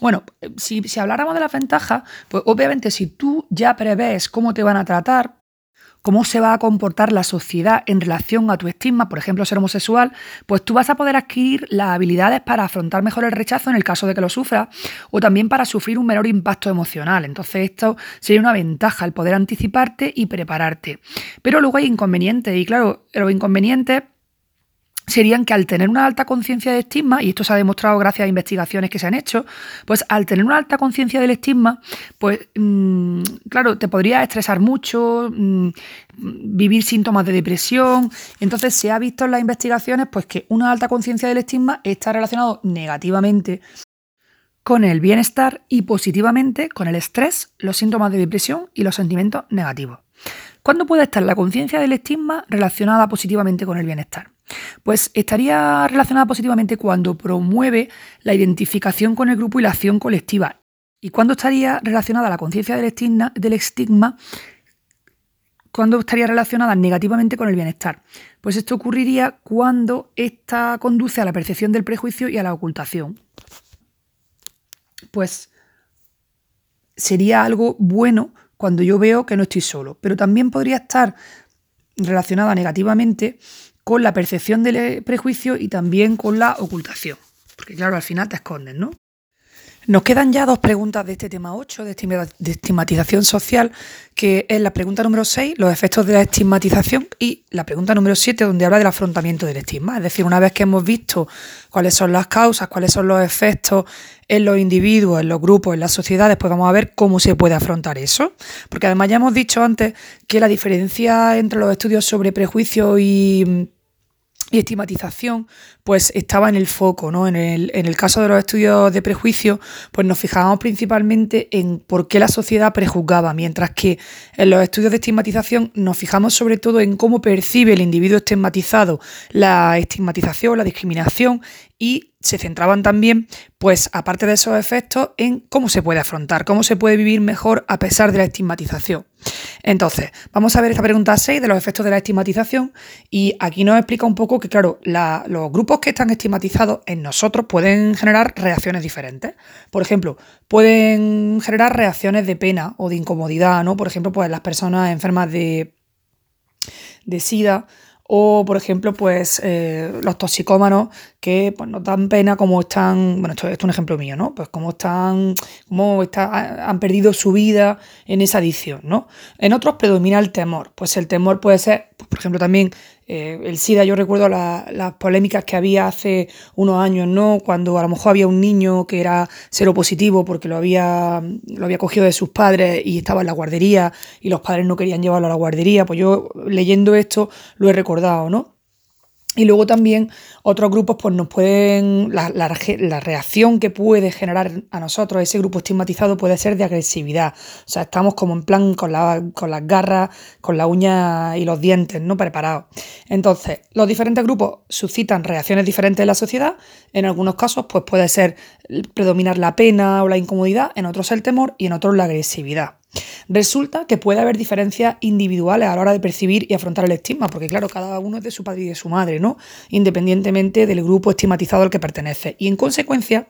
Bueno, si, si habláramos de las ventajas, pues obviamente si tú ya prevés cómo te van a tratar, cómo se va a comportar la sociedad en relación a tu estigma, por ejemplo, ser homosexual, pues tú vas a poder adquirir las habilidades para afrontar mejor el rechazo en el caso de que lo sufras o también para sufrir un menor impacto emocional. Entonces esto sería una ventaja, el poder anticiparte y prepararte. Pero luego hay inconvenientes y claro, los inconvenientes serían que al tener una alta conciencia de estigma, y esto se ha demostrado gracias a investigaciones que se han hecho, pues al tener una alta conciencia del estigma, pues mm, claro, te podría estresar mucho, mm, vivir síntomas de depresión. Entonces se ha visto en las investigaciones pues que una alta conciencia del estigma está relacionado negativamente con el bienestar y positivamente con el estrés, los síntomas de depresión y los sentimientos negativos. ¿Cuándo puede estar la conciencia del estigma relacionada positivamente con el bienestar? Pues estaría relacionada positivamente cuando promueve la identificación con el grupo y la acción colectiva. ¿Y cuándo estaría relacionada la conciencia del estigma, del estigma? ¿Cuándo estaría relacionada negativamente con el bienestar? Pues esto ocurriría cuando esta conduce a la percepción del prejuicio y a la ocultación. Pues sería algo bueno cuando yo veo que no estoy solo, pero también podría estar relacionada negativamente con la percepción del prejuicio y también con la ocultación. Porque claro, al final te escondes, ¿no? Nos quedan ya dos preguntas de este tema 8, de estigmatización social, que es la pregunta número 6, los efectos de la estigmatización, y la pregunta número 7, donde habla del afrontamiento del estigma. Es decir, una vez que hemos visto cuáles son las causas, cuáles son los efectos en los individuos, en los grupos, en las sociedades, pues vamos a ver cómo se puede afrontar eso. Porque además ya hemos dicho antes que la diferencia entre los estudios sobre prejuicio y y estigmatización, pues estaba en el foco, ¿no? En el, en el, caso de los estudios de prejuicio, pues nos fijábamos principalmente en por qué la sociedad prejuzgaba, mientras que en los estudios de estigmatización nos fijamos sobre todo en cómo percibe el individuo estigmatizado la estigmatización, la discriminación y se centraban también, pues aparte de esos efectos, en cómo se puede afrontar, cómo se puede vivir mejor a pesar de la estigmatización. Entonces, vamos a ver esta pregunta 6 de los efectos de la estigmatización y aquí nos explica un poco que, claro, los grupos que están estigmatizados en nosotros pueden generar reacciones diferentes. Por ejemplo, pueden generar reacciones de pena o de incomodidad, ¿no? Por ejemplo, pues las personas enfermas de, de SIDA o, por ejemplo, pues eh, los toxicómanos que pues, nos dan pena como están, bueno, esto, es un ejemplo mío, ¿no? Pues como están, como está, han perdido su vida en esa adicción, ¿no? En otros predomina el temor. Pues el temor puede ser, pues, por ejemplo, también eh, el SIDA, yo recuerdo las polémicas que había hace unos años, ¿no? Cuando a lo mejor había un niño que era seropositivo porque lo había, lo había cogido de sus padres y estaba en la guardería y los padres no querían llevarlo a la guardería. Pues yo leyendo esto lo he recordado, ¿no? Y luego también otros grupos pues nos pueden, la, reacción que puede generar a nosotros ese grupo estigmatizado puede ser de agresividad. O sea, estamos como en plan con, con las garras, con la uña y los dientes, ¿no? Preparados. Entonces, los diferentes grupos suscitan reacciones diferentes en la sociedad. En algunos casos, pues puede ser predominar la pena o la incomodidad, en otros el temor y en otros la agresividad. Resulta que puede haber diferencias individuales a la hora de percibir y afrontar el estigma, porque claro, cada uno es de su padre y de su madre, ¿no? Independientemente del grupo estigmatizado al que pertenece. Y en consecuencia,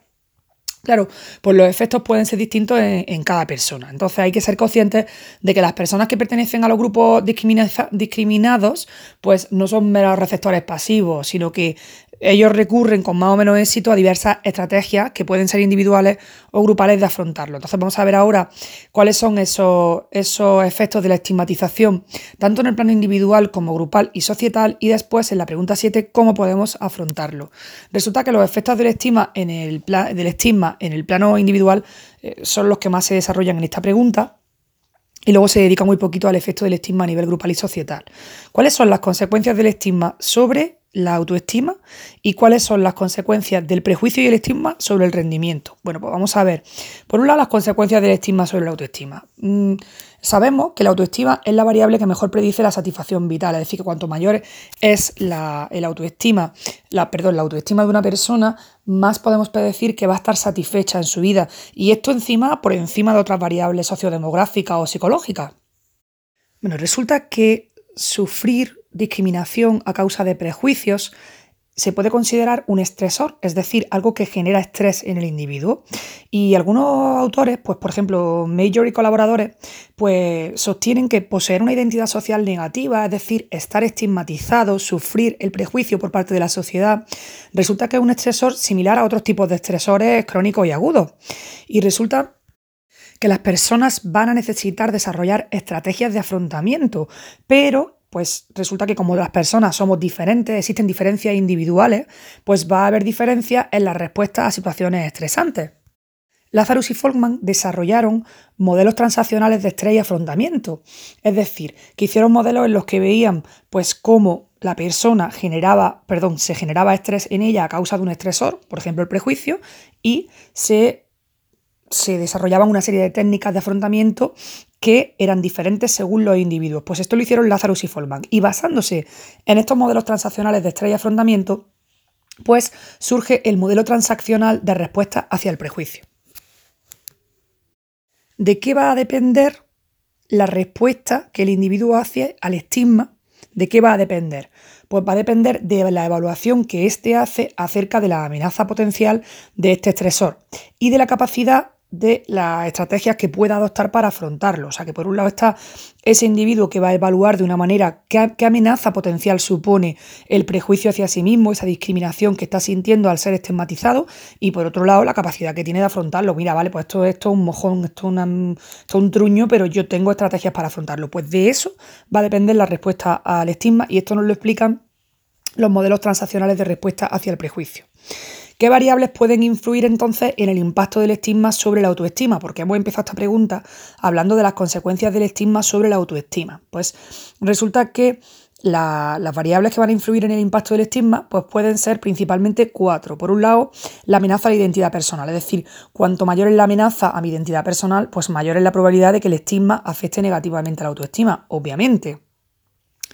Claro, pues los efectos pueden ser distintos en, cada persona. Entonces hay que ser conscientes de que las personas que pertenecen a los grupos discriminados, pues no son meros receptores pasivos, sino que ellos recurren con más o menos éxito a diversas estrategias que pueden ser individuales o grupales de afrontarlo. Entonces vamos a ver ahora cuáles son esos, esos efectos de la estigmatización, tanto en el plano individual como grupal y societal, y después en la pregunta 7 cómo podemos afrontarlo. Resulta que los efectos del estigma en el, del estigma en el plano individual eh, son los que más se desarrollan en esta pregunta. Y luego se dedica muy poquito al efecto del estigma a nivel grupal y societal. ¿Cuáles son las consecuencias del estigma sobre la autoestima y cuáles son las consecuencias del prejuicio y el estigma sobre el rendimiento. Bueno, pues vamos a ver. Por un lado, las consecuencias del estigma sobre la autoestima. Mm, sabemos que la autoestima es la variable que mejor predice la satisfacción vital, es decir, que cuanto mayor es la el autoestima, la, perdón, la autoestima de una persona, más podemos predecir que va a estar satisfecha en su vida. Y esto encima, por encima de otras variables sociodemográficas o psicológicas. Bueno, resulta que sufrir discriminación a causa de prejuicios se puede considerar un estresor, es decir, algo que genera estrés en el individuo. Y algunos autores, pues por ejemplo, Major y colaboradores, pues sostienen que poseer una identidad social negativa, es decir, estar estigmatizado, sufrir el prejuicio por parte de la sociedad, resulta que es un estresor similar a otros tipos de estresores crónicos y agudos. Y resulta que las personas van a necesitar desarrollar estrategias de afrontamiento, pero pues resulta que como las personas somos diferentes, existen diferencias individuales, pues va a haber diferencias en las respuestas a situaciones estresantes. Lazarus y Folkman desarrollaron modelos transaccionales de estrés y afrontamiento, es decir, que hicieron modelos en los que veían pues cómo la persona generaba, perdón, se generaba estrés en ella a causa de un estresor, por ejemplo el prejuicio, y se, se desarrollaban una serie de técnicas de afrontamiento que eran diferentes según los individuos. Pues esto lo hicieron Lazarus y Folkman. Y basándose en estos modelos transaccionales de estrés y afrontamiento, pues surge el modelo transaccional de respuesta hacia el prejuicio. ¿De qué va a depender la respuesta que el individuo hace al estigma? ¿De qué va a depender? Pues va a depender de la evaluación que éste hace acerca de la amenaza potencial de este estresor y de la capacidad de las estrategias que pueda adoptar para afrontarlo. O sea que por un lado está ese individuo que va a evaluar de una manera qué, amenaza potencial supone el prejuicio hacia sí mismo, esa discriminación que está sintiendo al ser estigmatizado, y por otro lado la capacidad que tiene de afrontarlo. Mira, vale, pues esto, esto es un mojón, esto es, un truño, pero yo tengo estrategias para afrontarlo. Pues de eso va a depender la respuesta al estigma y esto nos lo explican los modelos transaccionales de respuesta hacia el prejuicio. ¿Qué variables pueden influir entonces en el impacto del estigma sobre la autoestima? Porque hemos empezado esta pregunta hablando de las consecuencias del estigma sobre la autoestima. Pues resulta que las variables que van a influir en el impacto del estigma pues pueden ser principalmente cuatro. Por un lado, la amenaza a la identidad personal, es decir, cuanto mayor es la amenaza a mi identidad personal, pues mayor es la probabilidad de que el estigma afecte negativamente a la autoestima, obviamente.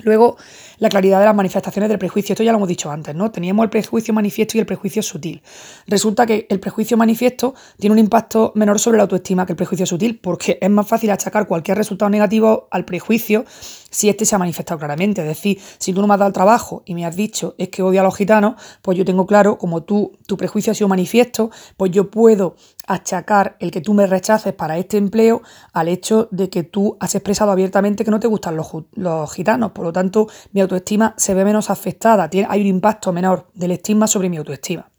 Luego, la claridad de las manifestaciones del prejuicio. Esto ya lo hemos dicho antes, ¿no? Teníamos el prejuicio manifiesto y el prejuicio sutil. Resulta que el prejuicio manifiesto tiene un impacto menor sobre la autoestima que el prejuicio sutil, porque es más fácil achacar cualquier resultado negativo al prejuicio si este se ha manifestado claramente. Es decir, si tú no me has dado el trabajo y me has dicho es que odio a los gitanos, pues yo tengo claro, como tú, tu prejuicio ha sido manifiesto, pues yo puedo achacar el que tú me rechaces para este empleo al hecho de que tú has expresado abiertamente que no te gustan los, los gitanos. Por lo tanto, mi autoestima se ve menos afectada, hay un impacto menor del estigma sobre mi autoestima.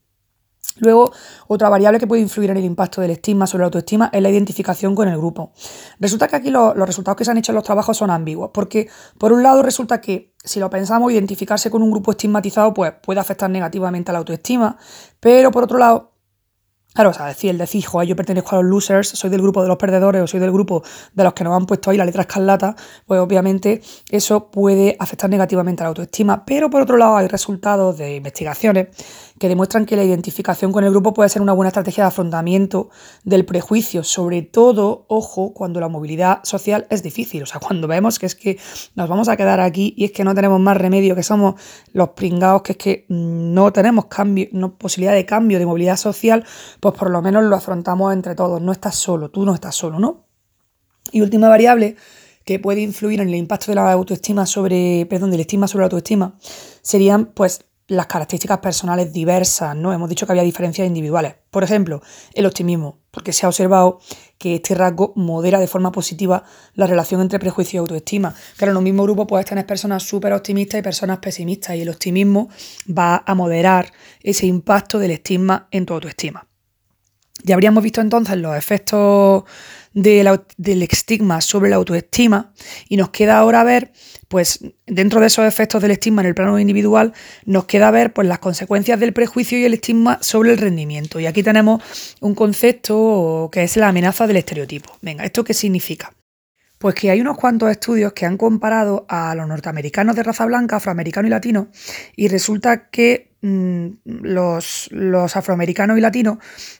Luego, otra variable que puede influir en el impacto del estigma sobre la autoestima es la identificación con el grupo. Resulta que aquí los resultados que se han hecho en los trabajos son ambiguos, porque por un lado resulta que si lo pensamos, identificarse con un grupo estigmatizado pues, puede afectar negativamente a la autoestima, pero por otro lado Claro, o sea, decir, el decir, joder, yo pertenezco a los losers, soy del grupo de los perdedores o soy del grupo de los que nos han puesto ahí la letra escarlata, pues obviamente eso puede afectar negativamente a la autoestima. Pero por otro lado hay resultados de investigaciones que demuestran que la identificación con el grupo puede ser una buena estrategia de afrontamiento del prejuicio, sobre todo, ojo, cuando la movilidad social es difícil, o sea, cuando vemos que es que nos vamos a quedar aquí y es que no tenemos más remedio, que somos los pringados, que es que no tenemos cambio, no, posibilidad de cambio de movilidad social, pues por lo menos lo afrontamos entre todos, no estás solo, tú no estás solo, ¿no? Y última variable que puede influir en el impacto de la autoestima sobre, perdón, del estigma sobre la autoestima, serían pues las características personales diversas, ¿no? Hemos dicho que había diferencias individuales. Por ejemplo, el optimismo, porque se ha observado que este rasgo modera de forma positiva la relación entre prejuicio y autoestima. Claro, en un mismo grupo puedes tener personas súper optimistas y personas pesimistas, y el optimismo va a moderar ese impacto del estigma en tu autoestima. Ya habríamos visto entonces los efectos del estigma sobre la autoestima y nos queda ahora ver, pues dentro de esos efectos del estigma en el plano individual, nos queda ver pues las consecuencias del prejuicio y el estigma sobre el rendimiento. Y aquí tenemos un concepto que es la amenaza del estereotipo. Venga, ¿esto qué significa? Pues que hay unos cuantos estudios que han comparado a los norteamericanos de raza blanca, afroamericano y latino, y resulta que los, los, afroamericanos y latinos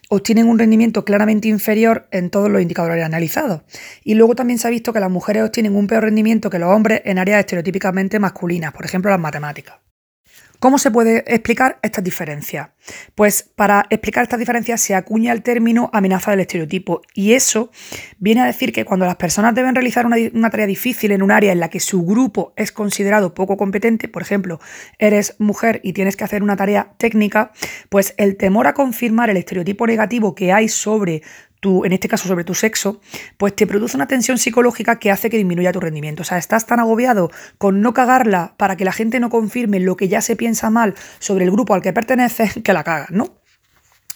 obtienen un rendimiento claramente inferior en todos los indicadores analizados. Y luego también se ha visto que las mujeres obtienen un peor rendimiento que los hombres en áreas estereotípicamente masculinas, por ejemplo las matemáticas. ¿Cómo se puede explicar estas diferencias? Pues para explicar estas diferencias se acuña el término amenaza del estereotipo y eso viene a decir que cuando las personas deben realizar una, una, tarea difícil en un área en la que su grupo es considerado poco competente, por ejemplo, eres mujer y tienes que hacer una tarea técnica, pues el temor a confirmar el estereotipo negativo que hay sobre en este caso sobre tu sexo, pues te produce una tensión psicológica que hace que disminuya tu rendimiento. O sea, estás tan agobiado con no cagarla para que la gente no confirme lo que ya se piensa mal sobre el grupo al que perteneces [laughs] que la cagas, ¿no?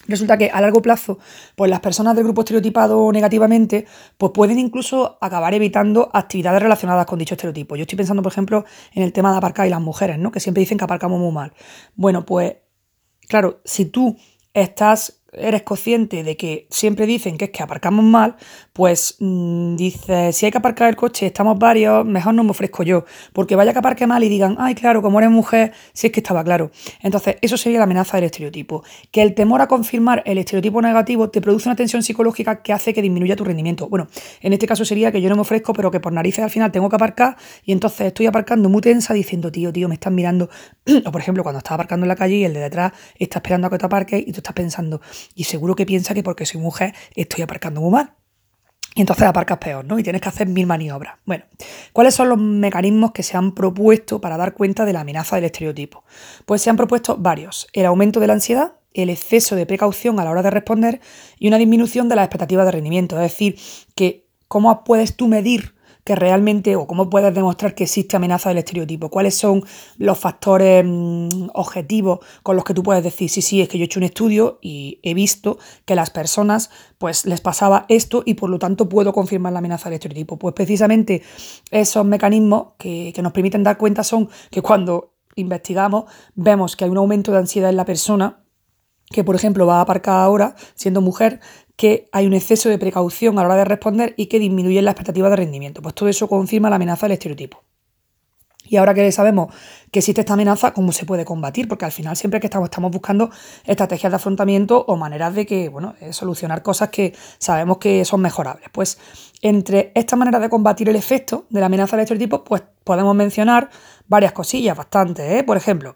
Resulta que a largo plazo, pues las personas del grupo estereotipado negativamente, pues pueden incluso acabar evitando actividades relacionadas con dicho estereotipo. Yo estoy pensando, por ejemplo, en el tema de aparcar y las mujeres, ¿no? Que siempre dicen que aparcamos muy mal. Bueno, pues, claro, si tú estás eres consciente de que siempre dicen que es que aparcamos mal, pues mm, dices, si hay que aparcar el coche, estamos varios, mejor no me ofrezco yo, porque vaya que aparque mal y digan, ay, claro, como eres mujer, si es que estaba claro. Entonces, eso sería la amenaza del estereotipo. Que el temor a confirmar el estereotipo negativo te produce una tensión psicológica que hace que disminuya tu rendimiento. Bueno, en este caso sería que yo no me ofrezco, pero que por narices al final tengo que aparcar y entonces estoy aparcando muy tensa diciendo, tío, tío, me están mirando. [clears throat] o por ejemplo, cuando estás aparcando en la calle y el de detrás está esperando a que te aparques y tú estás pensando, y seguro que piensa que porque soy mujer estoy aparcando muy mal. Y entonces aparcas peor, ¿no? Y tienes que hacer mil maniobras. Bueno, ¿cuáles son los mecanismos que se han propuesto para dar cuenta de la amenaza del estereotipo? Pues se han propuesto varios. El aumento de la ansiedad, el exceso de precaución a la hora de responder y una disminución de las expectativas de rendimiento. Es decir, que cómo puedes tú medir que realmente, o cómo puedes demostrar que existe amenaza del estereotipo, cuáles son los factores mm, objetivos con los que tú puedes decir, sí, sí, es que yo he hecho un estudio y he visto que las personas pues les pasaba esto y por lo tanto puedo confirmar la amenaza del estereotipo. Pues precisamente esos mecanismos que, que nos permiten dar cuenta son que cuando investigamos vemos que hay un aumento de ansiedad en la persona, que por ejemplo va a aparcar ahora siendo mujer, que hay un exceso de precaución a la hora de responder y que disminuye la expectativa de rendimiento. Pues todo eso confirma la amenaza del estereotipo. Y ahora que sabemos que existe esta amenaza, ¿cómo se puede combatir? Porque al final siempre que estamos, estamos buscando estrategias de afrontamiento o maneras de que, bueno, eh, solucionar cosas que sabemos que son mejorables. Pues entre esta manera de combatir el efecto de la amenaza del estereotipo, pues podemos mencionar varias cosillas, bastante, ¿eh? Por ejemplo,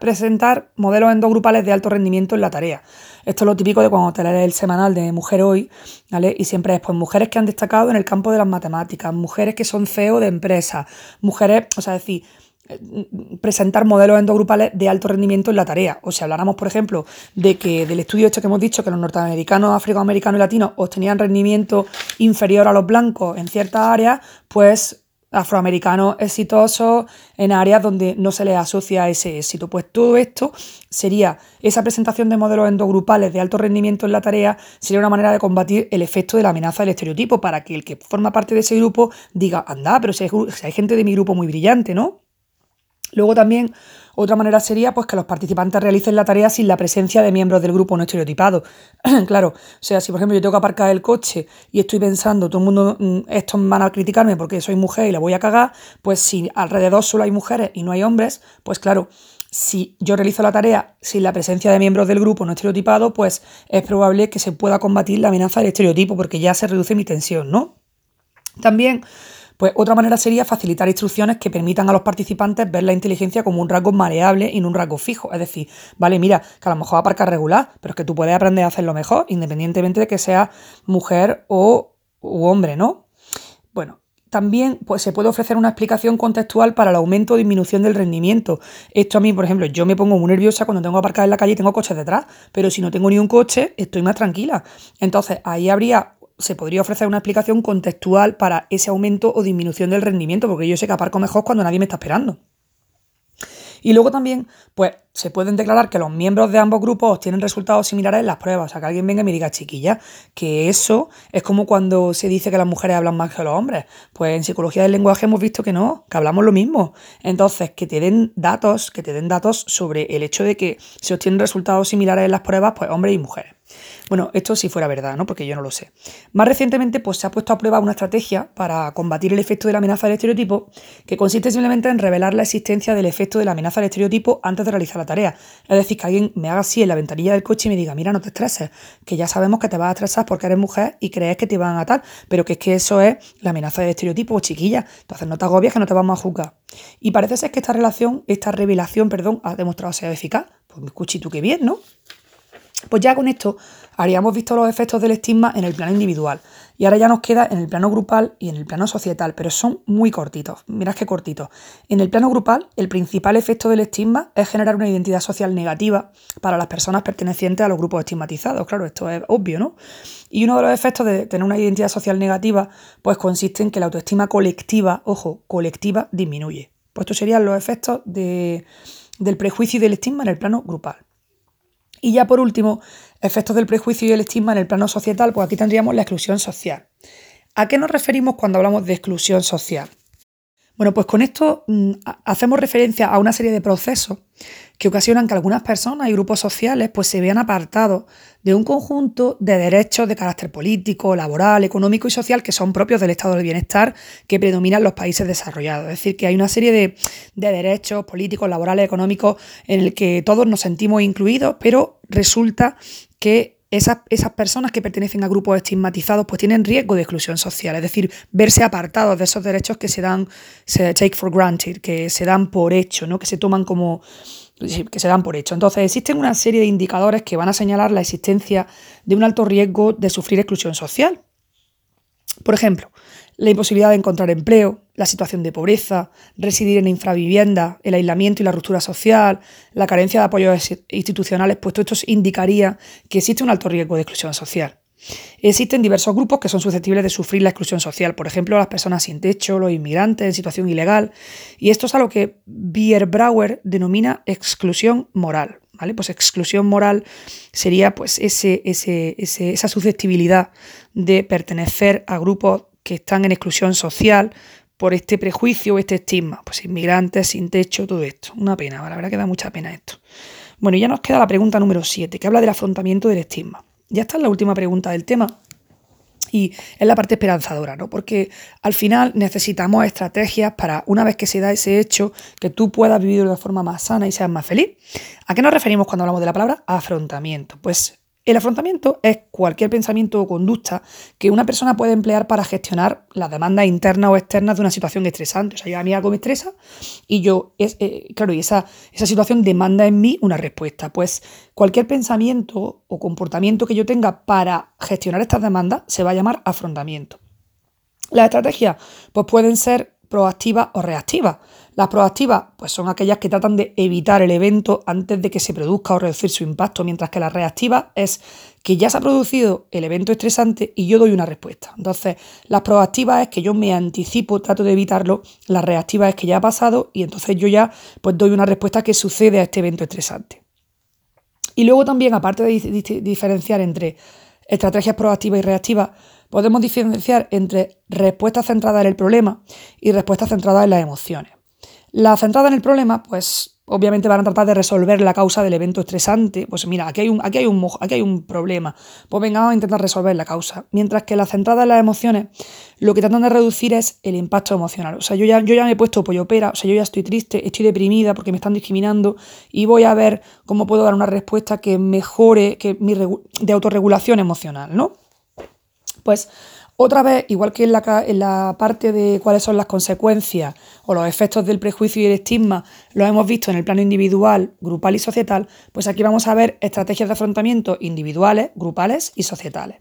presentar modelos endogrupales de alto rendimiento en la tarea. Esto es lo típico de cuando te lees el semanal de Mujer Hoy, ¿vale? Y siempre es pues mujeres que han destacado en el campo de las matemáticas, mujeres que son CEO de empresas, mujeres, o sea, es decir, eh, presentar modelos endogrupales de alto rendimiento en la tarea. O si habláramos, por ejemplo, de que del estudio este que hemos dicho que los norteamericanos, afroamericanos y latinos obtenían rendimiento inferior a los blancos en ciertas áreas, pues afroamericanos exitosos en áreas donde no se les asocia ese éxito. Pues todo esto sería, esa presentación de modelos endogrupales de alto rendimiento en la tarea, sería una manera de combatir el efecto de la amenaza del estereotipo para que el que forma parte de ese grupo diga, anda, pero si hay, si hay gente de mi grupo muy brillante, ¿no? Luego también otra manera sería pues, que los participantes realicen la tarea sin la presencia de miembros del grupo no estereotipado. [clears throat] claro, o sea, si por ejemplo yo tengo que aparcar el coche y estoy pensando, todo el mundo, mm, estos van a criticarme porque soy mujer y la voy a cagar, pues si alrededor solo hay mujeres y no hay hombres, pues claro, si yo realizo la tarea sin la presencia de miembros del grupo no estereotipado, pues es probable que se pueda combatir la amenaza del estereotipo porque ya se reduce mi tensión, ¿no? También pues otra manera sería facilitar instrucciones que permitan a los participantes ver la inteligencia como un rasgo maleable y no un rasgo fijo. Es decir, vale, mira, que a lo mejor aparca regular, pero es que tú puedes aprender a hacerlo mejor, independientemente de que sea mujer o hombre, ¿no? Bueno, también pues, se puede ofrecer una explicación contextual para el aumento o disminución del rendimiento. Esto a mí, por ejemplo, yo me pongo muy nerviosa cuando tengo que aparcar en la calle y tengo coches detrás, pero si no tengo ni un coche, estoy más tranquila. Entonces, ahí habría se podría ofrecer una explicación contextual para ese aumento o disminución del rendimiento, porque yo sé que aparco mejor cuando nadie me está esperando. Y luego también, pues, se pueden declarar que los miembros de ambos grupos tienen resultados similares en las pruebas. O sea, que alguien venga y me diga, chiquilla, que eso es como cuando se dice que las mujeres hablan más que los hombres. Pues en psicología del lenguaje hemos visto que no, que hablamos lo mismo. Entonces, que te den datos, que te den datos sobre el hecho de que se obtienen resultados similares en las pruebas, pues hombres y mujeres. Bueno, esto si fuera verdad, ¿no? Porque yo no lo sé. Más recientemente, pues se ha puesto a prueba una estrategia para combatir el efecto de la amenaza del estereotipo, que consiste simplemente en revelar la existencia del efecto de la amenaza del estereotipo antes de realizar la tarea. Es decir, que alguien me haga así en la ventanilla del coche y me diga, mira, no te estreses, que ya sabemos que te vas a estresar porque eres mujer y crees que te van a atar, pero que es que eso es la amenaza del estereotipo, chiquilla. Entonces no te agobies que no te vamos a juzgar. Y parece ser que esta relación, esta revelación, perdón, ha demostrado ser eficaz. Pues me tú qué bien, ¿no? Pues ya con esto habríamos visto los efectos del estigma en el plano individual. Y ahora ya nos queda en el plano grupal y en el plano societal, pero son muy cortitos. Mirad qué cortitos. En el plano grupal, el principal efecto del estigma es generar una identidad social negativa para las personas pertenecientes a los grupos estigmatizados. Claro, esto es obvio, ¿no? Y uno de los efectos de tener una identidad social negativa, pues consiste en que la autoestima colectiva, ojo, colectiva, disminuye. Pues estos serían los efectos del prejuicio y del estigma en el plano grupal. Y ya por último, efectos del prejuicio y el estigma en el plano societal, pues aquí tendríamos la exclusión social. ¿A qué nos referimos cuando hablamos de exclusión social? Bueno, pues con esto mm, hacemos referencia a una serie de procesos que ocasionan que algunas personas y grupos sociales pues, se vean apartados de un conjunto de derechos de carácter político, laboral, económico y social que son propios del estado del bienestar que predominan los países desarrollados. Es decir, que hay una serie de, de derechos políticos, laborales, económicos en el que todos nos sentimos incluidos, pero resulta que esas, personas que pertenecen a grupos estigmatizados pues tienen riesgo de exclusión social, es decir, verse apartados de esos derechos que se dan, se take for granted, que se dan por hecho, ¿no? que se toman como que se dan por hecho. Entonces, existen una serie de indicadores que van a señalar la existencia de un alto riesgo de sufrir exclusión social. Por ejemplo, la imposibilidad de encontrar empleo, la situación de pobreza, residir en infravivienda, el aislamiento y la ruptura social, la carencia de apoyos institucionales, pues todo esto indicaría que existe un alto riesgo de exclusión social. Existen diversos grupos que son susceptibles de sufrir la exclusión social, por ejemplo, las personas sin techo, los inmigrantes en situación ilegal, y esto es a lo que Bierbrauer denomina exclusión moral. ¿Vale? Pues exclusión moral sería pues ese, esa susceptibilidad de pertenecer a grupos que están en exclusión social por este prejuicio o este estigma. Pues inmigrantes, sin techo, todo esto. Una pena, la verdad que da mucha pena esto. Bueno, ya nos queda la pregunta número 7, que habla del afrontamiento del estigma. Ya está la última pregunta del tema. Y es la parte esperanzadora, ¿no? Porque al final necesitamos estrategias para, una vez que se da ese hecho, que tú puedas vivir de forma más sana y seas más feliz. ¿A qué nos referimos cuando hablamos de la palabra afrontamiento? Pues el afrontamiento es cualquier pensamiento o conducta que una persona puede emplear para gestionar las demandas internas o externas de una situación estresante. O sea, yo a mí algo me estresa y yo, es, eh, claro, y esa, esa situación demanda en mí una respuesta. Pues cualquier pensamiento o comportamiento que yo tenga para gestionar estas demandas se va a llamar afrontamiento. Las estrategias pues pueden ser proactivas o reactivas. Las proactivas pues son aquellas que tratan de evitar el evento antes de que se produzca o reducir su impacto, mientras que las reactivas es que ya se ha producido el evento estresante y yo doy una respuesta. Entonces, las proactivas es que yo me anticipo, trato de evitarlo, las reactivas es que ya ha pasado y entonces yo ya pues doy una respuesta que sucede a este evento estresante. Y luego también, aparte de diferenciar entre estrategias proactivas y reactivas, podemos diferenciar entre respuestas centradas en el problema y respuestas centradas en las emociones. La centrada en el problema, pues obviamente van a tratar de resolver la causa del evento estresante. Pues mira, aquí hay un, aquí hay un, aquí hay un problema. Pues venga, vamos a intentar resolver la causa. Mientras que la centrada en las emociones, lo que tratan de reducir es el impacto emocional. O sea, yo ya, yo ya me he puesto pollo pera, o sea, yo ya estoy triste, estoy deprimida porque me están discriminando y voy a ver cómo puedo dar una respuesta que mejore que mi de autorregulación emocional, ¿no? Pues otra vez, igual que en la, parte de cuáles son las consecuencias o los efectos del prejuicio y el estigma, lo hemos visto en el plano individual, grupal y societal, pues aquí vamos a ver estrategias de afrontamiento individuales, grupales y societales.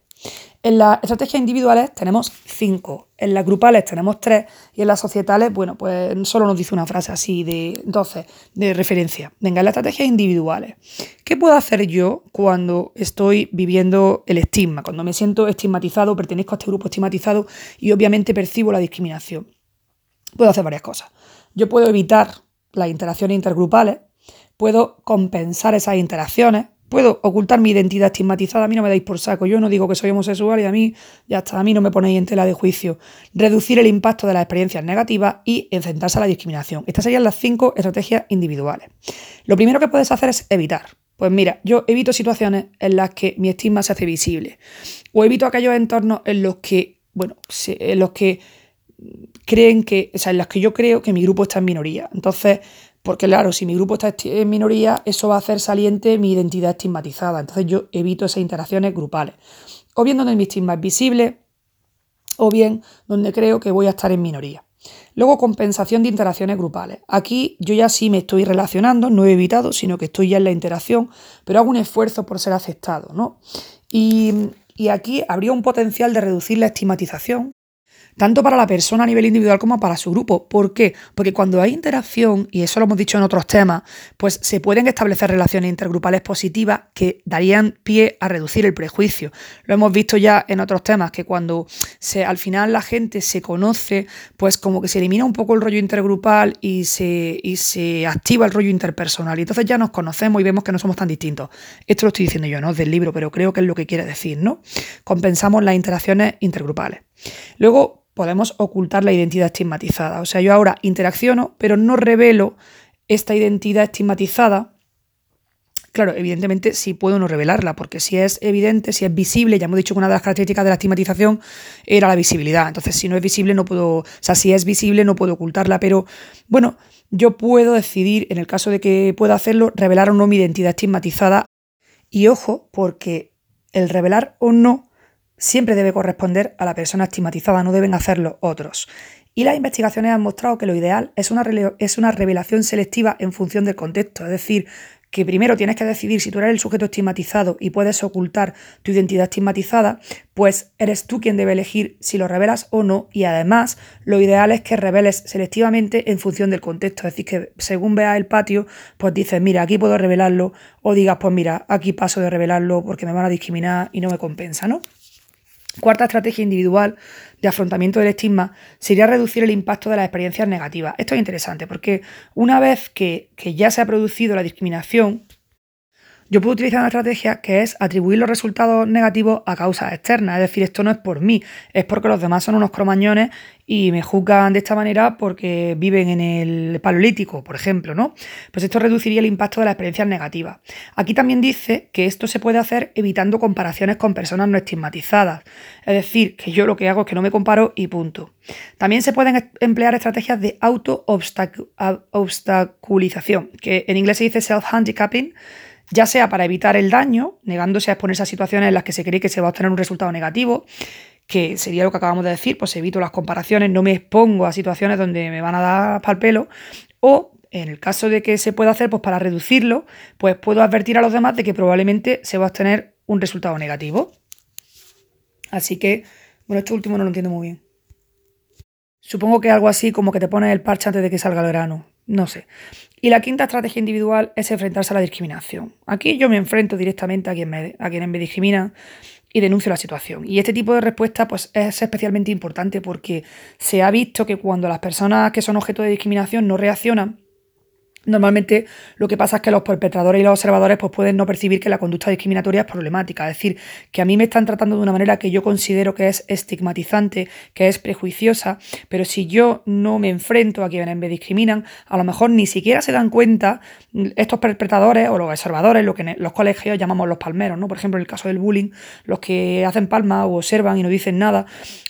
En las estrategias individuales tenemos cinco, en las grupales tenemos tres y en las societales, bueno, pues solo nos dice una frase así de 12 de referencia. Venga, en las estrategias individuales, ¿qué puedo hacer yo cuando estoy viviendo el estigma, cuando me siento estigmatizado, pertenezco a este grupo estigmatizado y obviamente percibo la discriminación? Puedo hacer varias cosas. Yo puedo evitar las interacciones intergrupales, puedo compensar esas interacciones, Puedo ocultar mi identidad estigmatizada, a mí no me dais por saco, yo no digo que soy homosexual y a mí ya está, a mí no me ponéis en tela de juicio. Reducir el impacto de las experiencias negativas y enfrentarse a la discriminación. Estas serían las cinco estrategias individuales. Lo primero que puedes hacer es evitar. Pues mira, yo evito situaciones en las que mi estigma se hace visible. O evito aquellos entornos en los que, bueno, en los que creen que, o sea, en los que yo creo que mi grupo está en minoría. Entonces, porque claro, si mi grupo está en minoría, eso va a hacer saliente mi identidad estigmatizada. Entonces yo evito esas interacciones grupales. O bien donde mi estigma es visible, o bien donde creo que voy a estar en minoría. Luego, compensación de interacciones grupales. Aquí yo ya sí me estoy relacionando, no he evitado, sino que estoy ya en la interacción, pero hago un esfuerzo por ser aceptado, ¿no? Y, y aquí habría un potencial de reducir la estigmatización tanto para la persona a nivel individual como para su grupo. ¿Por qué? Porque cuando hay interacción, y eso lo hemos dicho en otros temas, pues se pueden establecer relaciones intergrupales positivas que darían pie a reducir el prejuicio. Lo hemos visto ya en otros temas, que cuando se, al final la gente se conoce, pues como que se elimina un poco el rollo intergrupal y se, y se activa el rollo interpersonal. Y entonces ya nos conocemos y vemos que no somos tan distintos. Esto lo estoy diciendo yo, ¿no? Del libro, pero creo que es lo que quiere decir, ¿no? Compensamos las interacciones intergrupales. Luego, podemos ocultar la identidad estigmatizada. O sea, yo ahora interacciono, pero no revelo esta identidad estigmatizada. Claro, evidentemente sí puedo no revelarla, porque si es evidente, si es visible, ya hemos dicho que una de las características de la estigmatización era la visibilidad. Entonces, si no es visible, no puedo, o sea, si es visible, no puedo ocultarla, pero bueno, yo puedo decidir, en el caso de que pueda hacerlo, revelar o no mi identidad estigmatizada. Y ojo, porque el revelar o no siempre debe corresponder a la persona estigmatizada, no deben hacerlo otros. Y las investigaciones han mostrado que lo ideal es una, revelación selectiva en función del contexto, es decir, que primero tienes que decidir si tú eres el sujeto estigmatizado y puedes ocultar tu identidad estigmatizada, pues eres tú quien debe elegir si lo revelas o no y además lo ideal es que reveles selectivamente en función del contexto, es decir, que según veas el patio, pues dices, mira, aquí puedo revelarlo o digas, pues mira, aquí paso de revelarlo porque me van a discriminar y no me compensa, ¿no? Cuarta estrategia individual de afrontamiento del estigma sería reducir el impacto de las experiencias negativas. Esto es interesante porque una vez que, que ya se ha producido la discriminación, yo puedo utilizar una estrategia que es atribuir los resultados negativos a causas externas, es decir, esto no es por mí, es porque los demás son unos cromañones y me juzgan de esta manera porque viven en el paleolítico, por ejemplo, ¿no? Pues esto reduciría el impacto de las experiencias negativas. Aquí también dice que esto se puede hacer evitando comparaciones con personas no estigmatizadas, es decir, que yo lo que hago es que no me comparo y punto. También se pueden emplear estrategias de auto-obstaculización, que en inglés se dice self-handicapping, ya sea para evitar el daño, negándose a exponerse a situaciones en las que se cree que se va a obtener un resultado negativo, que sería lo que acabamos de decir, pues evito las comparaciones, no me expongo a situaciones donde me van a dar pal pelo, o en el caso de que se pueda hacer, pues para reducirlo, pues puedo advertir a los demás de que probablemente se va a obtener un resultado negativo. Así que, bueno, esto último no lo entiendo muy bien. Supongo que algo así como que te pones el parche antes de que salga el grano. No sé. Y la quinta estrategia individual es enfrentarse a la discriminación. Aquí yo me enfrento directamente a, quien me, a quienes me discriminan y denuncio la situación. Y este tipo de respuesta pues, es especialmente importante porque se ha visto que cuando las personas que son objeto de discriminación no reaccionan, Normalmente lo que pasa es que los perpetradores y los observadores pues, pueden no percibir que la conducta discriminatoria es problemática, es decir, que a mí me están tratando de una manera que yo considero que es estigmatizante, que es prejuiciosa, pero si yo no me enfrento a quienes me discriminan, a lo mejor ni siquiera se dan cuenta estos perpetradores o los observadores, lo que los colegios llamamos los palmeros, ¿no? Por ejemplo, en el caso del bullying, los que hacen palmas o observan y no dicen nada,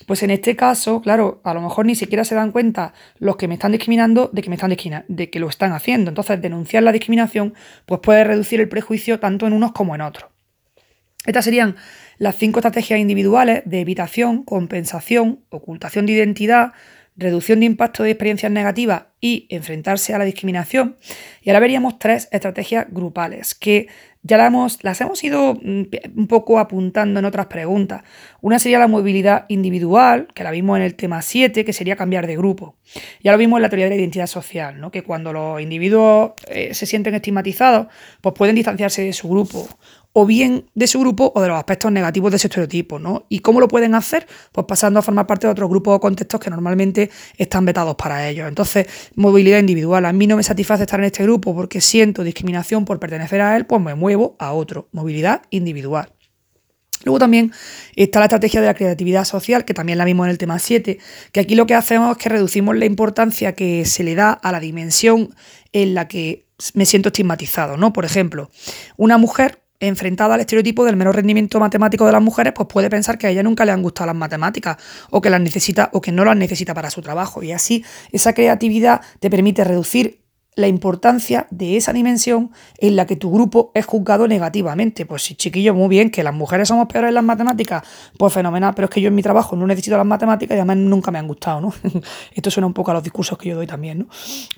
pues en este caso, claro, a lo mejor ni siquiera se dan cuenta los que me están discriminando de que me están de que lo están haciendo. Entonces, denunciar la discriminación pues puede reducir el prejuicio tanto en unos como en otros. Estas serían las cinco estrategias individuales de evitación, compensación, ocultación de identidad, reducción de impacto de experiencias negativas y enfrentarse a la discriminación. Y ahora veríamos tres estrategias grupales que ya las hemos, ido mm, un poco apuntando en otras preguntas. Una sería la movilidad individual, que la vimos en el tema 7, que sería cambiar de grupo. Ya lo vimos en la teoría de la identidad social, ¿no? que cuando los individuos eh, se sienten estigmatizados, pues pueden distanciarse de su grupo o bien de su grupo o de los aspectos negativos de ese estereotipo, ¿no? ¿Y cómo lo pueden hacer? Pues pasando a formar parte de otros grupos o contextos que normalmente están vetados para ellos. Entonces, movilidad individual. A mí no me satisface estar en este grupo porque siento discriminación por pertenecer a él, pues me muevo a otro. Movilidad individual. Luego también está la estrategia de la creatividad social, que también la vimos en el tema 7, que aquí lo que hacemos es que reducimos la importancia que se le da a la dimensión en la que me siento estigmatizado, ¿no? Por ejemplo, una mujer enfrentada al estereotipo del menor rendimiento matemático de las mujeres, pues puede pensar que a ella nunca le han gustado las matemáticas o que las necesita o que no las necesita para su trabajo. Y así esa creatividad te permite reducir la importancia de esa dimensión en la que tu grupo es juzgado negativamente. Pues sí, chiquillo, muy bien, que las mujeres somos peores en las matemáticas, pues fenomenal, pero es que yo en mi trabajo no necesito las matemáticas y además nunca me han gustado, ¿no? [laughs] Esto suena un poco a los discursos que yo doy también, ¿no?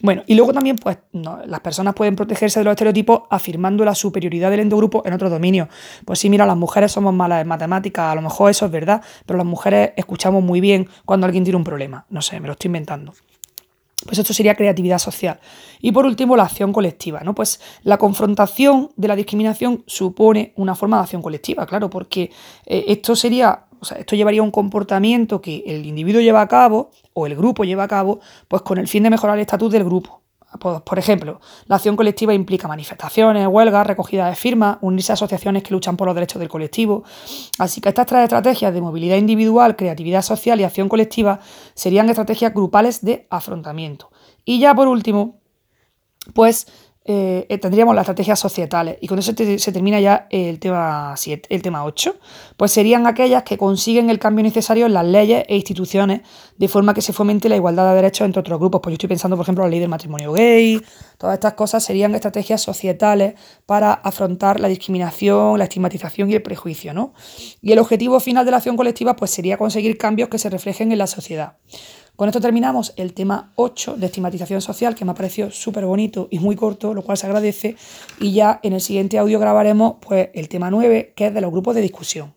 Bueno, y luego también, pues, las personas pueden protegerse de los estereotipos afirmando la superioridad del endogrupo en otros dominios. Pues sí, mira, las mujeres somos malas en matemáticas, a lo mejor eso es verdad, pero las mujeres escuchamos muy bien cuando alguien tiene un problema. No sé, me lo estoy inventando. Pues esto sería creatividad social. Y por último, la acción colectiva. ¿no? Pues la confrontación de la discriminación supone una forma de acción colectiva, claro, porque eh, esto sería, o sea, esto llevaría un comportamiento que el individuo lleva a cabo o el grupo lleva a cabo, pues con el fin de mejorar el estatus del grupo. Pues, por ejemplo, la acción colectiva implica manifestaciones, huelgas, recogida de firmas, unirse a asociaciones que luchan por los derechos del colectivo. Así que estas tres estrategias de movilidad individual, creatividad social y acción colectiva serían estrategias grupales de afrontamiento. Y ya por último, pues eh, eh, tendríamos las estrategias societales y con eso se termina ya el tema, el tema 8, pues serían aquellas que consiguen el cambio necesario en las leyes e instituciones de forma que se fomente la igualdad de derechos entre otros grupos. Pues yo estoy pensando, por ejemplo, la ley del matrimonio gay, todas estas cosas serían estrategias societales para afrontar la discriminación, la estigmatización y el prejuicio, ¿no? Y el objetivo final de la acción colectiva pues sería conseguir cambios que se reflejen en la sociedad. Con esto terminamos el tema 8 de estigmatización social, que me ha parecido súper bonito y muy corto, lo cual se agradece. Y ya en el siguiente audio grabaremos pues, el tema 9, que es de los grupos de discusión.